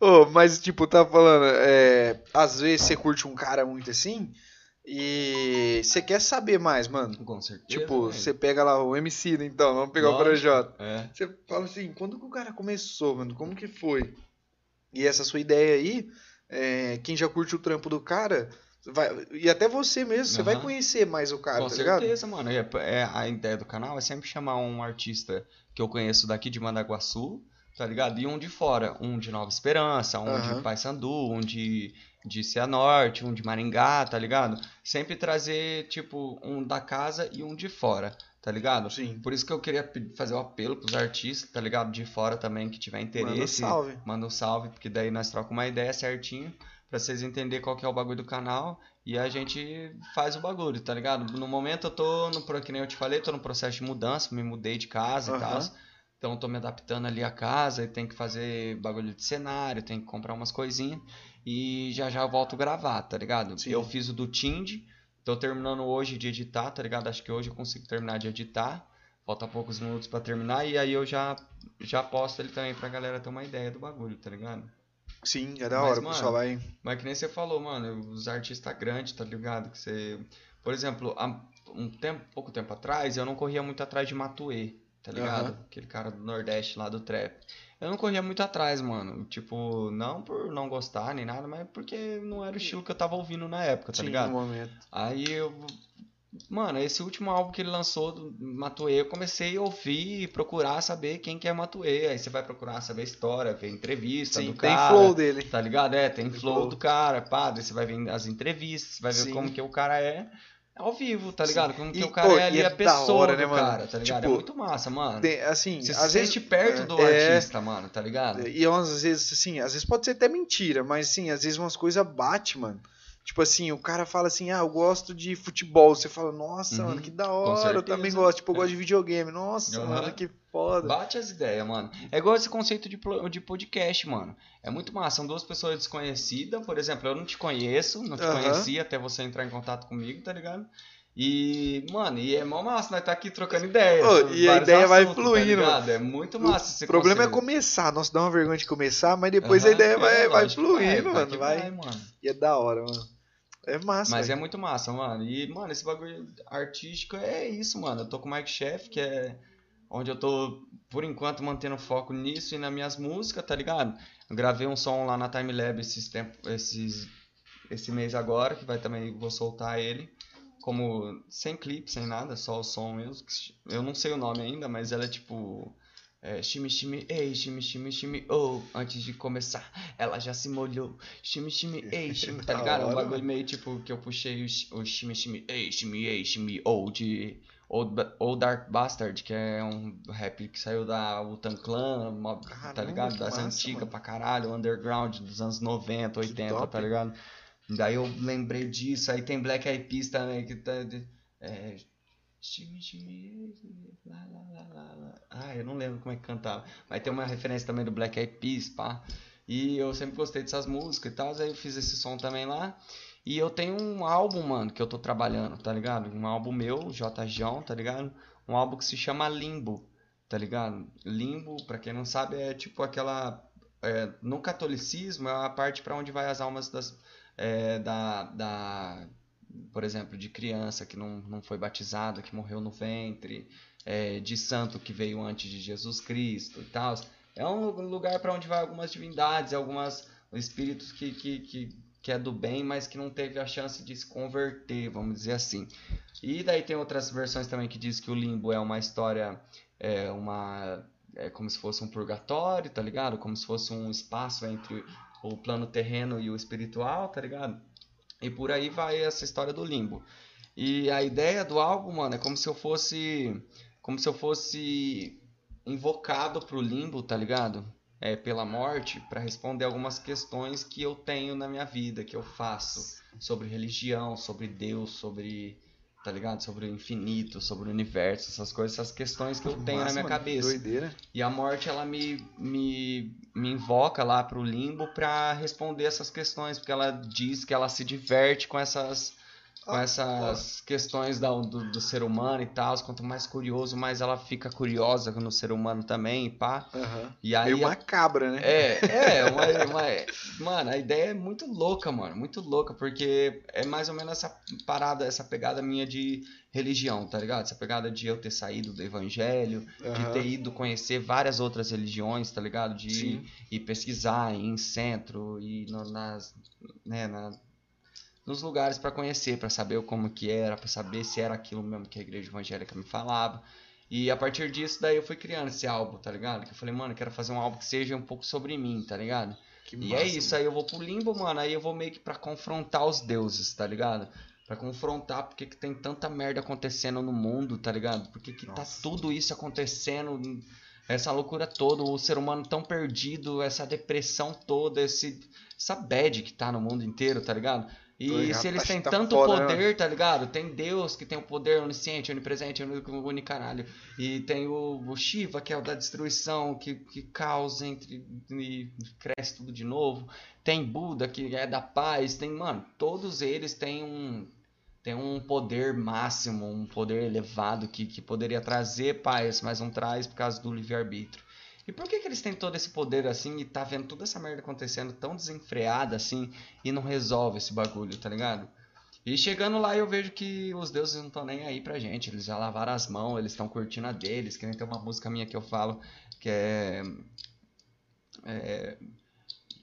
Ô, mas tipo, tá falando, é, às vezes você curte um cara muito assim e você quer saber mais, mano. Com certeza. Tipo, velho. você pega lá o MC, né, então, vamos pegar o. Projota. É. Você fala assim, quando que o cara começou, mano? Como que foi? E essa sua ideia aí, é, quem já curte o trampo do cara, vai, e até você mesmo, você vai conhecer mais o cara, Com tá ligado? certeza, mano. É, é- a ideia do canal é sempre chamar um artista que eu conheço daqui de Mandaguaçu, tá ligado? E um de fora. Um de Nova Esperança, um Aham. de Paysandu, um de, de Cianorte, um de Maringá, tá ligado? Sempre trazer, tipo, um da casa e um de fora, tá ligado? Sim. Por isso que eu queria fazer o apelo pros artistas, tá ligado? De fora também, que tiver interesse. Manda um salve. Manda um salve, porque daí nós trocamos uma ideia certinho pra vocês entenderem qual que é o bagulho do canal e a gente faz o bagulho, tá ligado? No momento eu tô, no, que nem eu te falei, tô no processo de mudança, me mudei de casa e Aham. tal. Então tô me adaptando ali à casa e tem que fazer bagulho de cenário, tem que comprar umas coisinhas e já já eu volto gravar, tá ligado? Sim. Eu fiz o do Tind, tô terminando hoje de editar, tá ligado? Acho que hoje eu consigo terminar de editar. Falta poucos minutos pra terminar e aí eu já já posto ele também pra galera ter uma ideia do bagulho, tá ligado? Sim, é da Mas, hora, o pessoal vai. Mas que nem você falou, mano, os artistas grandes, tá ligado? Que você. Por exemplo, há um tempo, pouco tempo atrás, eu não corria muito atrás de Matuê, tá ligado? Aham. Aquele cara do Nordeste lá do trap. Eu não corria muito atrás, mano. Tipo, não por não gostar nem nada, mas porque não era o estilo que eu tava ouvindo na época, tá Sim, ligado? no momento. Aí eu. Mano, esse último álbum que ele lançou do Matuê, eu comecei a ouvir e procurar saber quem que é Matuê. Aí você vai procurar saber a história, ver entrevista Sim, do tem cara. flow dele. Tá ligado? É, tem Tem flow flow. do cara, pá, daí você vai ver as entrevistas, você vai ver Sim. como que o cara é ao vivo, tá ligado? Como que o cara pô, é ali, é a pessoa hora, né, mano? cara, tá ligado? Tipo, é muito massa, mano. Tem, assim, Você às se vezes. sente perto do é, artista, mano, tá ligado? E às vezes, assim, às vezes pode ser até mentira, mas assim, às vezes umas coisas bate, mano. Tipo assim, o cara fala assim, ah, eu gosto de futebol. Você fala, nossa, Uhum, mano, que da hora, eu também gosto. Tipo, eu É. gosto de videogame. Nossa, Aham. mano, que foda. Bate as ideias, mano. É igual esse conceito de, de podcast, mano. É muito massa. São duas pessoas desconhecidas. Por exemplo, eu não te conheço, não te Aham. conhecia até você entrar em contato comigo, tá ligado? E, mano, e é mó massa, nós tá aqui trocando ideia. Ô, sobre e a ideia vai assuntos, fluindo, Tá é muito massa O problema é começar. Nossa, dá uma vergonha de começar, mas depois a Aham, ideia é, vai, vai fluindo, vai, mano. que Vai, mano. E é da hora, mano. É massa. Mas é velho. muito massa, mano. E, mano, esse bagulho artístico é isso, mano. Eu tô com o Mike Chef, que é onde eu tô, por enquanto, mantendo foco nisso e nas minhas músicas, tá ligado? Eu gravei um som lá na Time Lab esses tempos, esses, esse mês agora, que vai também, vou soltar ele. Como, sem clipe, sem nada, só o som mesmo. Eu não sei o nome ainda, mas ela é tipo... É, shimmy, shimmy, ei, shimmy, shimmy, shimmy, oh, antes de começar, ela já se molhou, shimmy, shimmy, ei, shimmy, tá ligado? É um hora, bagulho meio tipo que eu puxei o, o shimmy, shimmy, ei, shimmy, ei, shimmy, oh, de Old, Old Dark Bastard, que é um rap que saiu da Wu-Tang Clan, uma- tá Caramba, ligado? que Das massa, antigas mano. pra caralho, underground dos anos 90, 80, top. tá ligado? Daí eu lembrei disso, aí tem Black Eyed Peas também, que tá... de- É, Ah, eu não lembro como é que cantava. Mas tem uma referência também do Black Eyed Peas, pá. E eu sempre gostei dessas músicas e tal. Aí eu fiz esse som também lá. E eu tenho um álbum, mano, que eu tô trabalhando, tá ligado? Um álbum meu, J. João, tá ligado? Um álbum que se chama Limbo, tá ligado? Limbo, pra quem não sabe, é tipo aquela. é, no catolicismo é a parte pra onde vai as almas das, é, da, da. Por exemplo, de criança que não, não foi batizada, que morreu no ventre, é, de santo que veio antes de Jesus Cristo e tal. É um lugar para onde vai algumas divindades, algumas espíritos que, que, que, que é do bem, mas que não teve a chance de se converter, vamos dizer assim. E daí tem outras versões também que diz que o limbo é uma história, é uma é como se fosse um purgatório, tá ligado? Como se fosse um espaço entre o plano terreno e o espiritual, tá ligado? E por aí vai essa história do limbo. E a ideia do álbum, mano, é como se eu fosse como se eu fosse invocado pro limbo, tá ligado? É, pela morte, para responder algumas questões que eu tenho na minha vida, que eu faço sobre religião, sobre Deus, sobre, tá ligado? Sobre o infinito, sobre o universo, essas coisas, essas questões que eu tenho na minha mano. cabeça. Doideira. E a morte, ela me, me, me invoca lá pro limbo pra responder essas questões, porque ela diz que ela se diverte com essas, com essas questões da, do, do ser humano e tal. Quanto mais curioso, mais ela fica curiosa no ser humano também, e pá. Aham. E aí Meio macabra, né? é, é, uma, uma- mano, a ideia é muito louca, mano, muito louca, porque é mais ou menos essa parada, essa pegada minha de religião, tá ligado? Essa pegada de eu ter saído do evangelho, de Aham. ter ido conhecer várias outras religiões, tá ligado? De Sim. ir pesquisar, em centro, e nas, né, na- nos lugares pra conhecer, pra saber como que era, pra saber se era aquilo mesmo que a igreja evangélica me falava. E a partir disso, daí eu fui criando esse álbum, tá ligado? Que eu falei, mano, eu quero fazer um álbum que seja um pouco sobre mim, tá ligado? Que E massa, é isso, aí eu vou pro limbo, mano, aí eu vou meio que pra confrontar os deuses, tá ligado? Pra confrontar porque que tem tanta merda acontecendo no mundo, tá ligado? Porque que tá Nossa. tudo isso acontecendo, essa loucura toda, o ser humano tão perdido, essa depressão toda, esse, essa bad que tá no mundo inteiro, tá ligado? E se eles têm tá tanto foda, né, poder, tá ligado? Tem Deus que tem o poder onisciente, onipresente, uni- unicaralho. E tem o, o Shiva, que é o da destruição, que, que causa entre, e cresce tudo de novo. Tem Buda, que é da paz. Tem, mano, todos eles têm um, têm um poder máximo, um poder elevado que, que poderia trazer paz, mas não traz por causa do livre-arbítrio. E por que, que eles têm todo esse poder assim e tá vendo toda essa merda acontecendo tão desenfreada assim e não resolve esse bagulho, tá ligado? E chegando lá eu vejo que os deuses não estão nem aí pra gente. Eles já lavaram as mãos, eles estão curtindo a deles. Que nem tem uma música minha que eu falo que é. é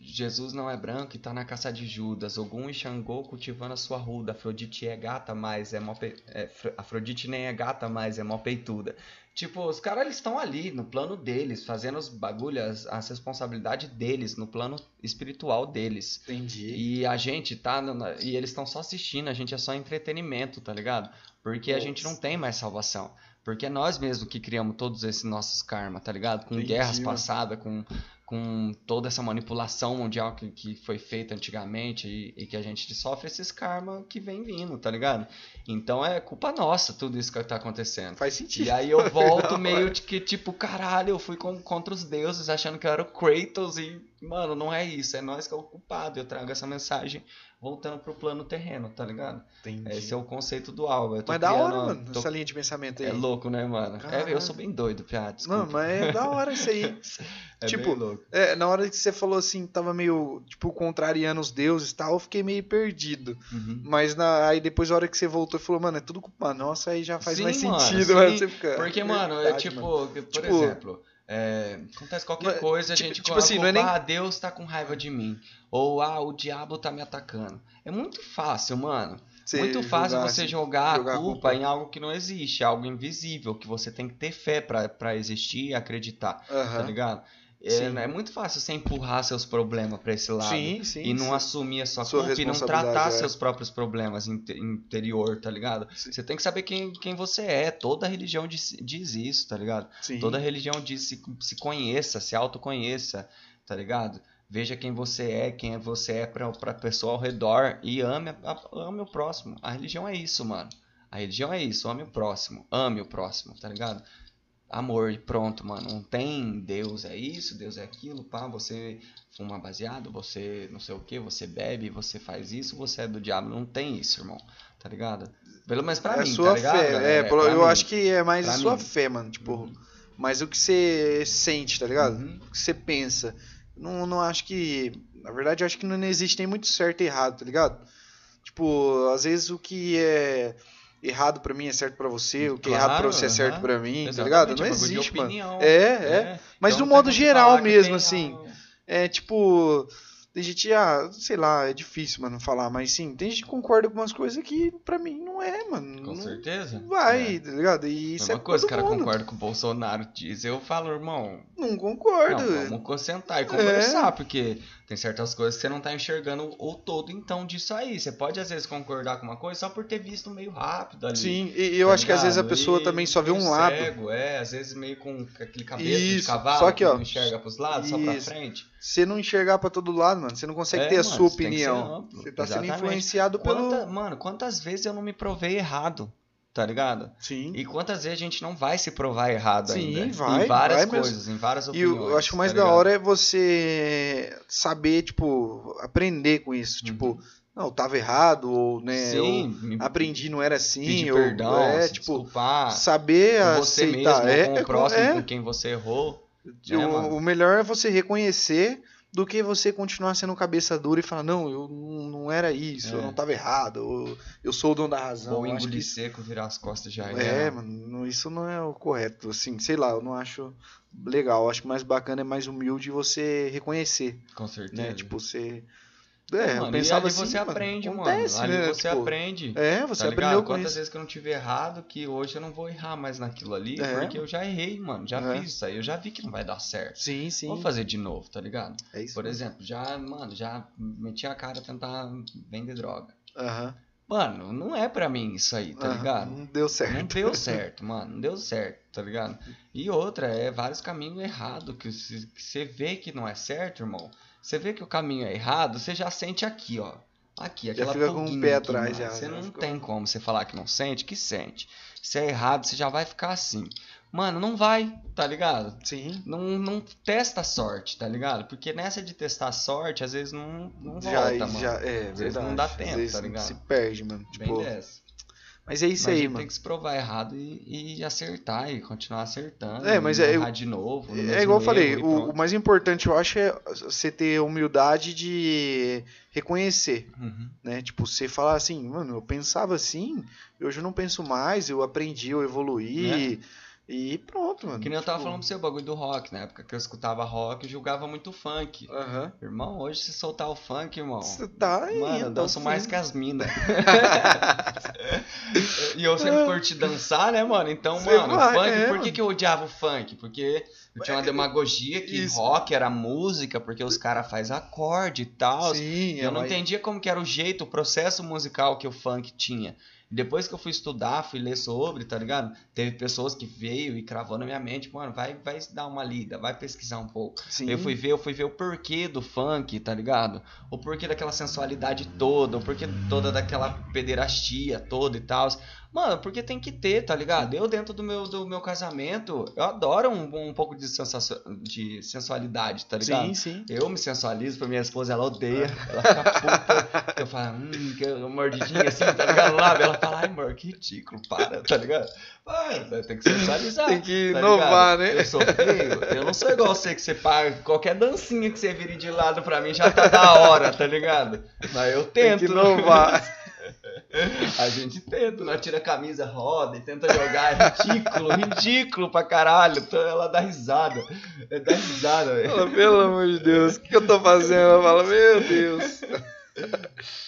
Jesus não é branco e tá na caça de Judas. Ogum e Xangô cultivando a sua ruda. Afrodite é gata, mas é mó pe... é, Afrodite nem é gata, mas é mó peituda. Tipo, os caras eles estão ali no plano deles, fazendo os bagulhos, as responsabilidades deles, no plano espiritual deles. Entendi. E a gente tá. No, e eles estão só assistindo, a gente é só entretenimento, tá ligado? Porque a gente não tem mais salvação. Porque é nós mesmos que criamos todos esses nossos karma, tá ligado? Com Entendi, guerras passadas, com, com toda essa manipulação mundial que, que foi feita antigamente e, e que a gente sofre esses karma que vem vindo, tá ligado? Então é culpa nossa tudo isso que tá acontecendo. Faz sentido. E aí eu volto Não, meio é. de que, tipo, caralho, eu fui com- contra os deuses achando que eu era o Kratos e, mano, não é isso, é nós que é o culpado. Eu trago essa mensagem voltando pro plano terreno, tá ligado? Entendi. Esse é o conceito do álbum. Eu tô Mas da criando hora, mano, tô- essa linha de pensamento aí. É louco, né, mano? É, eu sou bem doido, piada, desculpa. Não, mas é da hora isso aí. é tipo, bem louco. É, na hora que você falou assim, tava meio, tipo, contrariando os deuses e tal, eu fiquei meio perdido. Uhum. Mas na, aí depois, a hora que você voltou e falou, mano, é tudo culpa nossa, aí já faz Sim, mais mano, sentido, sim. mano. Você fica, Porque, mano, é verdade, tipo, mano. por Tipo- exemplo, é, acontece qualquer Mas, coisa, a tipo- gente tipo coloca assim, a não é culpa, nem- ah, Deus tá com raiva de mim. Ou, ah, o diabo tá me atacando. É muito fácil, mano. Você muito fácil jogar você assim, jogar, jogar a a culpa, culpa. em algo que não existe, algo invisível, que você tem que ter fé pra, pra existir e acreditar, tá ligado? É, Sim. é muito fácil você empurrar seus problemas pra esse lado. Sim, sim. e não sim. assumir a sua, Sua culpa e não tratar é. seus próprios problemas inte- interior, tá ligado? Você tem que saber quem, quem você é. Toda religião diz, diz isso, tá ligado? Toda religião diz se, se conheça, se autoconheça, tá ligado? Veja quem você é, quem você é pra, pra pessoa ao redor e ame, ame o próximo. A religião é isso, mano. A religião é isso, ame o próximo, ame o próximo, tá ligado? Amor e pronto, mano. Não tem Deus é isso, Deus é aquilo, pá, você fuma baseado, você não sei o que, você bebe, você faz isso, você é do diabo. Não tem isso, irmão, tá ligado? Pelo menos pra é mim, sua tá ligado? fé. galera? É, pelo- pra eu mim. acho que é mais a Pra sua mim. fé, mano. Tipo, Uhum. mas o que você sente, tá ligado? Uhum. O que você pensa. Não, não acho que. Na verdade, eu acho que não existe nem muito certo e errado, tá ligado? Tipo, às vezes o que é errado pra mim é certo pra você, o que é errado pra Claro, você é certo pra mim, tá ligado? Não é existe, mano. É, é. Mas Então do modo geral mesmo, assim. É tipo. Tem gente, ah, sei lá, é difícil, mano, falar, mas sim, tem gente que concorda com umas coisas que pra mim não é, mano. Com não certeza. Vai, É. tá ligado? E isso Mesma é coisa, o cara mundo. concorda com o Bolsonaro diz. Eu falo, irmão, Não concordo. não, vamos concentrar e conversar, porque tem certas coisas que você não tá enxergando o todo então disso aí. Você pode às vezes concordar com uma coisa só por ter visto meio rápido ali. Sim, e eu tá acho que às vezes a ligado? pessoa E também só vê um lado. Cego, é, às vezes meio com aquele cabeça de Isso, cavalo só que, ó, não enxerga pros lados, só pra isso. frente. Você não enxergar pra todo lado, mano. Você não consegue É, ter a mano, sua que ser opinião. Você tá sendo influenciado pelo. Quanta- Mano, quantas vezes eu não me provei errado, tá ligado? Sim. E quantas vezes a gente não vai se provar errado Sim, ainda? vai, em várias vai mesmo. coisas, em várias E opiniões. eu, eu acho mais tá da ligado? hora é você saber, tipo, aprender com isso. Tipo, não, eu tava errado, ou, né, Uhum. Sim, eu aprendi, não era assim, pedir ou, perdão, é, tipo, desculpar saber aceitar. mesmo, é, com é, o próximo, é. com quem você errou. O- né, mano? o melhor é você reconhecer do que você continuar sendo cabeça dura e falar, não, eu não, era isso, eu É. não tava errado, eu, eu sou o dono da razão. Ou Eu engolir que seco, virar as costas já É, mano, isso não é o correto, assim, sei lá, eu não acho legal, eu acho que mais bacana é mais humilde você reconhecer, Com certeza. né, tipo, você... É, eu mano, pensava e ali assim, você mano, aprende, acontece, mano. Ali né, você tipo, aprende. É, você tá aprendeu ligado? com Quantas isso. vezes que eu não tive errado que hoje eu não vou errar mais naquilo ali, É. porque eu já errei, mano. Já É. fiz isso aí, eu já vi que não vai dar certo. Sim, sim, Vou fazer de novo, tá ligado? é isso. Por exemplo, já, mano, já meti a cara a tentar vender droga. Aham, Mano, não é pra mim isso aí, tá aham, ligado? Não deu certo. Não deu certo, mano. Não deu certo, tá ligado? E outra, é vários caminhos errados que você vê que não é certo, irmão. Você vê que o caminho é errado, você já sente aqui, ó. Aqui, aquela fica com o pé atrás, já, Você já não fica- tem como você falar que não sente, que sente. Se é errado, você já vai ficar assim. Mano, não vai, tá ligado? Sim, Não, não testa a sorte, tá ligado? Porque nessa de testar a sorte, às vezes não, não volta, já, mano. já, é, Às vezes verdade. não dá tempo, vezes tá ligado? Se perde, mano. Bem Tipo, dessa. Mas é isso Mas aí, mano. tem que se provar errado e, e acertar e continuar acertando. É, mas e é- errar de novo. no É igual eu falei, o, o mais importante eu acho é você ter a humildade de reconhecer, Uhum. né? Tipo, você falar assim, mano, eu pensava assim, hoje eu não penso mais, eu aprendi, eu evoluí, e pronto, mano. Que nem eu tava Tipo, falando pro você, o bagulho do rock. Na época que eu escutava rock, eu julgava muito funk. Aham. Irmão, hoje se soltar o funk, irmão. Você tá aí, Mano, eu tá danço mais que as minas. e eu sempre curti dançar, né, mano? Então, Você mano, vai, funk, é, por que, que eu odiava o funk? Porque eu tinha uma demagogia que Isso. rock era música, porque os caras fazem acorde e tal. Sim, Eu não mas- entendia como que era o jeito, o processo musical que o funk tinha. Depois que eu fui estudar, fui ler sobre, tá ligado? Teve pessoas que veio e cravou na minha mente, mano, vai, vai dar uma lida, vai pesquisar um pouco. Sim. Eu fui ver, eu fui ver o porquê do funk, tá ligado? O porquê daquela sensualidade toda, o porquê toda daquela pederastia toda e tal. Mano, porque tem que ter, tá ligado? Eu dentro do meu, do meu casamento, eu adoro um, um pouco de, sensacio- de sensualidade, tá ligado? Sim, sim. Eu me sensualizo pra minha esposa, ela odeia. Ela fica puta. Eu falo, hum, que mordidinha assim, tá ligado? Lá, ela fala, ai, amor, que ridículo, para, tá ligado? Para, tem que sensualizar. Tem que tá inovar, ligado? né? Eu sou feio, eu não sou igual você que você paga. Qualquer dancinha que você vire de lado pra mim já tá da hora, tá ligado? Mas eu Tem tento. que inovar. A gente tenta, nós tira a camisa, roda e tenta jogar. É ridículo, ridículo pra caralho. Então ela dá risada. É, Dá risada, velho. Fala, pelo amor de Deus, o que eu tô fazendo? Ela fala, meu Deus.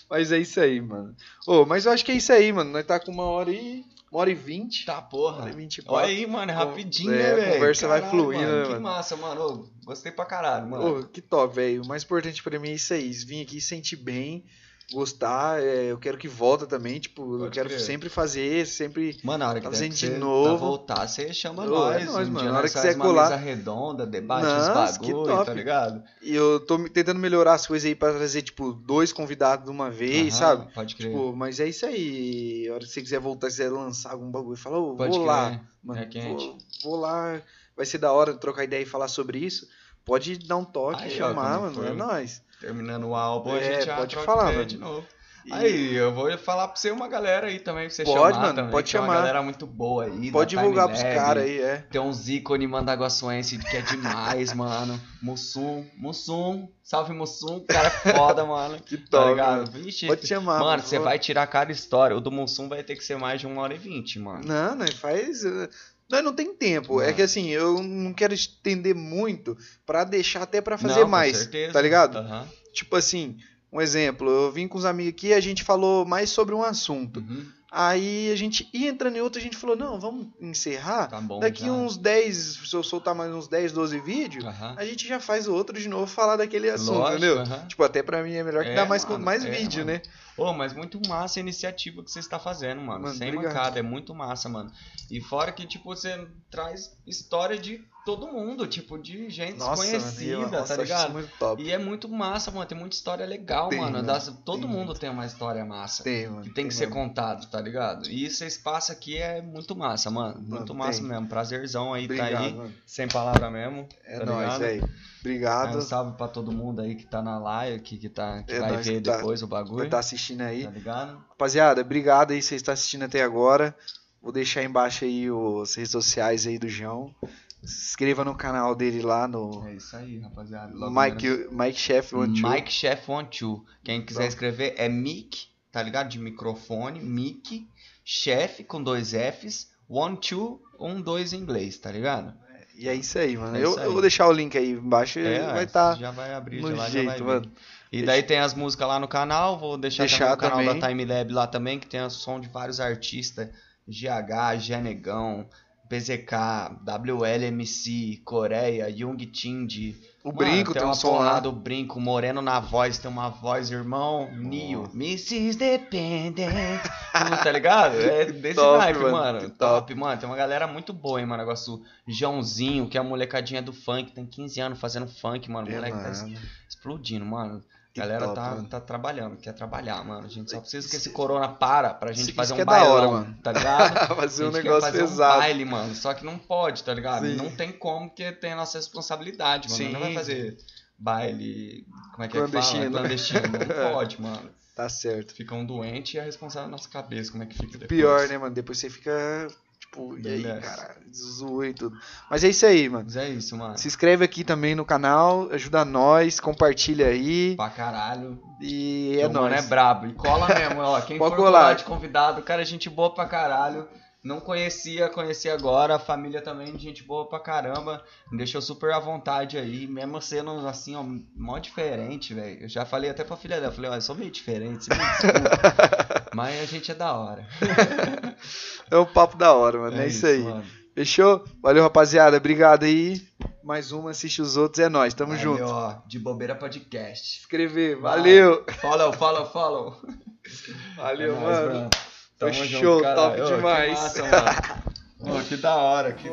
Mas é isso aí, mano. Ô, mas eu acho que é isso aí, mano. Nós tá com uma hora e. Uma hora e vinte. Tá, porra. Hora e vinte. Olha aí, mano, é rapidinho, É, né, a velho? conversa vai Caralho, fluindo, mano, né, Que mano? massa, mano. Ô, gostei pra caralho, mano. Ô, que top, velho. O mais importante pra mim é isso aí. Vim aqui sentir bem, gostar. é, eu quero que volta também. Tipo, eu Pode quero crer. sempre fazer, sempre. Mano, na hora que Tá fazendo que de você novo. voltar, você chama Ô, nós. é nóis, um mano. dia Na hora nós que você uma colar- mesa redonda, debate Nossa, os bagulho, tá ligado? E eu tô tentando melhorar as coisas aí pra trazer, tipo, dois convidados de uma vez, Aham, sabe? Pode crer. Tipo, mas é isso aí. A hora que você quiser voltar, quiser lançar algum bagulho, fala, ô, Pode vou crer. lá. Mano, É quente. vou, vou lá. Vai ser da hora trocar ideia e falar sobre isso. Pode dar um toque, Aí, ó, chamar, mano. É nóis. Terminando o álbum, a É, gente já pode falar, mano. de novo. E Aí, eu vou falar pra você uma galera aí também, pra você Pode, chamar mano, também. pode tem chamar. uma galera muito boa aí. pode divulgar pros caras aí, é. Tem uns ícones mandaguaçuense que é demais, mano. Mussum, Mussum, salve Mussum, cara é foda, mano. Que Tá top, mano. Vixe, Pode chamar. mano, você vai tirar cada história. O do Mussum vai ter que ser mais de uma hora e vinte, mano. Não, né? Faz. Nós não tem tempo. É Não. que assim, eu não quero estender muito pra deixar até pra fazer Não, com mais. certeza. Tá ligado? Aham. Tipo assim, um exemplo, eu vim com os amigos aqui e a gente falou mais sobre um assunto. Uhum. Aí a gente ia entrando em outro, a gente falou, não, vamos encerrar. Tá bom. Daqui já. uns 10, se eu soltar mais uns 10, 12 vídeos, Aham. a gente já faz outro de novo falar daquele assunto, Lógico, entendeu? aham. Tipo, até pra mim é melhor que É, dá mais, mano, mais é, vídeo, mano. né? Ô, mas muito massa a iniciativa que você está fazendo, mano. Mano, Sem obrigado. mancada, é muito massa, mano. E fora que, tipo, você traz história de todo mundo, tipo, de gente Nossa, mano, desconhecida, nossa, tá acho isso ligado? muito top. E é muito massa, mano. Tem muita história legal, Tem, mano. mano. Das- todo Tem mundo tem uma história massa. Tem, mano. Que tem que ser mano. contado, tá ligado? E esse espaço aqui é muito massa, mano. Muito Mano, massa tem. mesmo. Prazerzão aí tá Obrigado, aí. mano. Sem palavra mesmo. É tá nóis, ligado? velho. É, Obrigado. um salve pra todo mundo aí que tá na live, que, que, tá, que É vai ver tá- depois o Vai bagulho. estar assistindo aí. Tá ligado? Rapaziada, obrigado aí, você está assistindo até agora. Vou deixar embaixo aí os redes sociais aí do João. Se inscreva no canal dele lá no É isso aí, rapaziada. Logo Mike, menos- Mike Chef One Two. Mike Chef One Two. Quem quiser Pronto. escrever é Mic, tá ligado? De microfone, Mic, Chef com dois Fs, One Two, um dois em inglês, tá ligado? E é isso aí, mano. É eu, isso aí. eu vou deixar o link aí embaixo e vai estar já vai abrir, no já, já jeito, vai vir. mano. E daí tem as músicas lá no canal, vou deixar, Deixar também no canal também. da Time Lab lá também, que tem o som de vários artistas, GH, Genegão, PZK, WLMC, Coreia, Young Tindy. O Mano, brinco tem, um uma som lá. porrada, o brinco, Moreno na voz, tem uma voz, irmão, Nio, Mrs. Dependent, tá ligado? É desse top, naipe, mano, mano, que top, mano, tem uma galera muito boa, hein, mano, negócio do Joãozinho, que é a molecadinha do funk, tem 15 anos fazendo funk, mano, o É, moleque tá mano. explodindo, mano. A galera top, tá, mano. tá trabalhando, quer trabalhar, mano. A gente só precisa que esse corona para pra gente fazer isso um é da hora, bailão, mano. tá ligado? Fazer A um negócio fazer pesado. um baile, mano. Só que não pode, tá ligado? Sim. Não tem como, porque tem a nossa responsabilidade, mano. Sim. Não vai fazer baile. Como é que é que fala? Clandestino. Clandestino. Não pode, mano. Tá certo. Fica um doente e é responsável na nossa cabeça. Como é que fica depois? Pior, né, mano? Depois você fica, tipo, e aí, Beleza. cara, zoa e tudo. Mas é isso aí, mano. Mas é isso, mano. Se inscreve aqui também no canal, ajuda nós, compartilha aí. Pra caralho. E Que é o mano nóis. é brabo. E cola mesmo, ó. Quem Pode for colar de convidado, cara, é gente boa pra caralho. Não conhecia, conheci agora. A família também, gente boa pra caramba. Me deixou super à vontade aí. Mesmo sendo assim, ó, mó diferente, velho. Eu já falei até pra filha dela. Falei, ó, eu sou meio diferente, você me desculpa. Mas a gente é da hora. É um papo da hora, mano. É, isso, aí. mano. Fechou? Valeu, rapaziada. Obrigado aí. Mais uma, assiste os outros, é nóis. Tamo Valeu, junto. ó. De bobeira podcast. Inscrever, Vai. valeu. Follow, follow, follow. Valeu, É nóis, mano. Bruno. Tamo Fechou, junto, top. Ô, que demais. massa, mano. Que da hora. Que...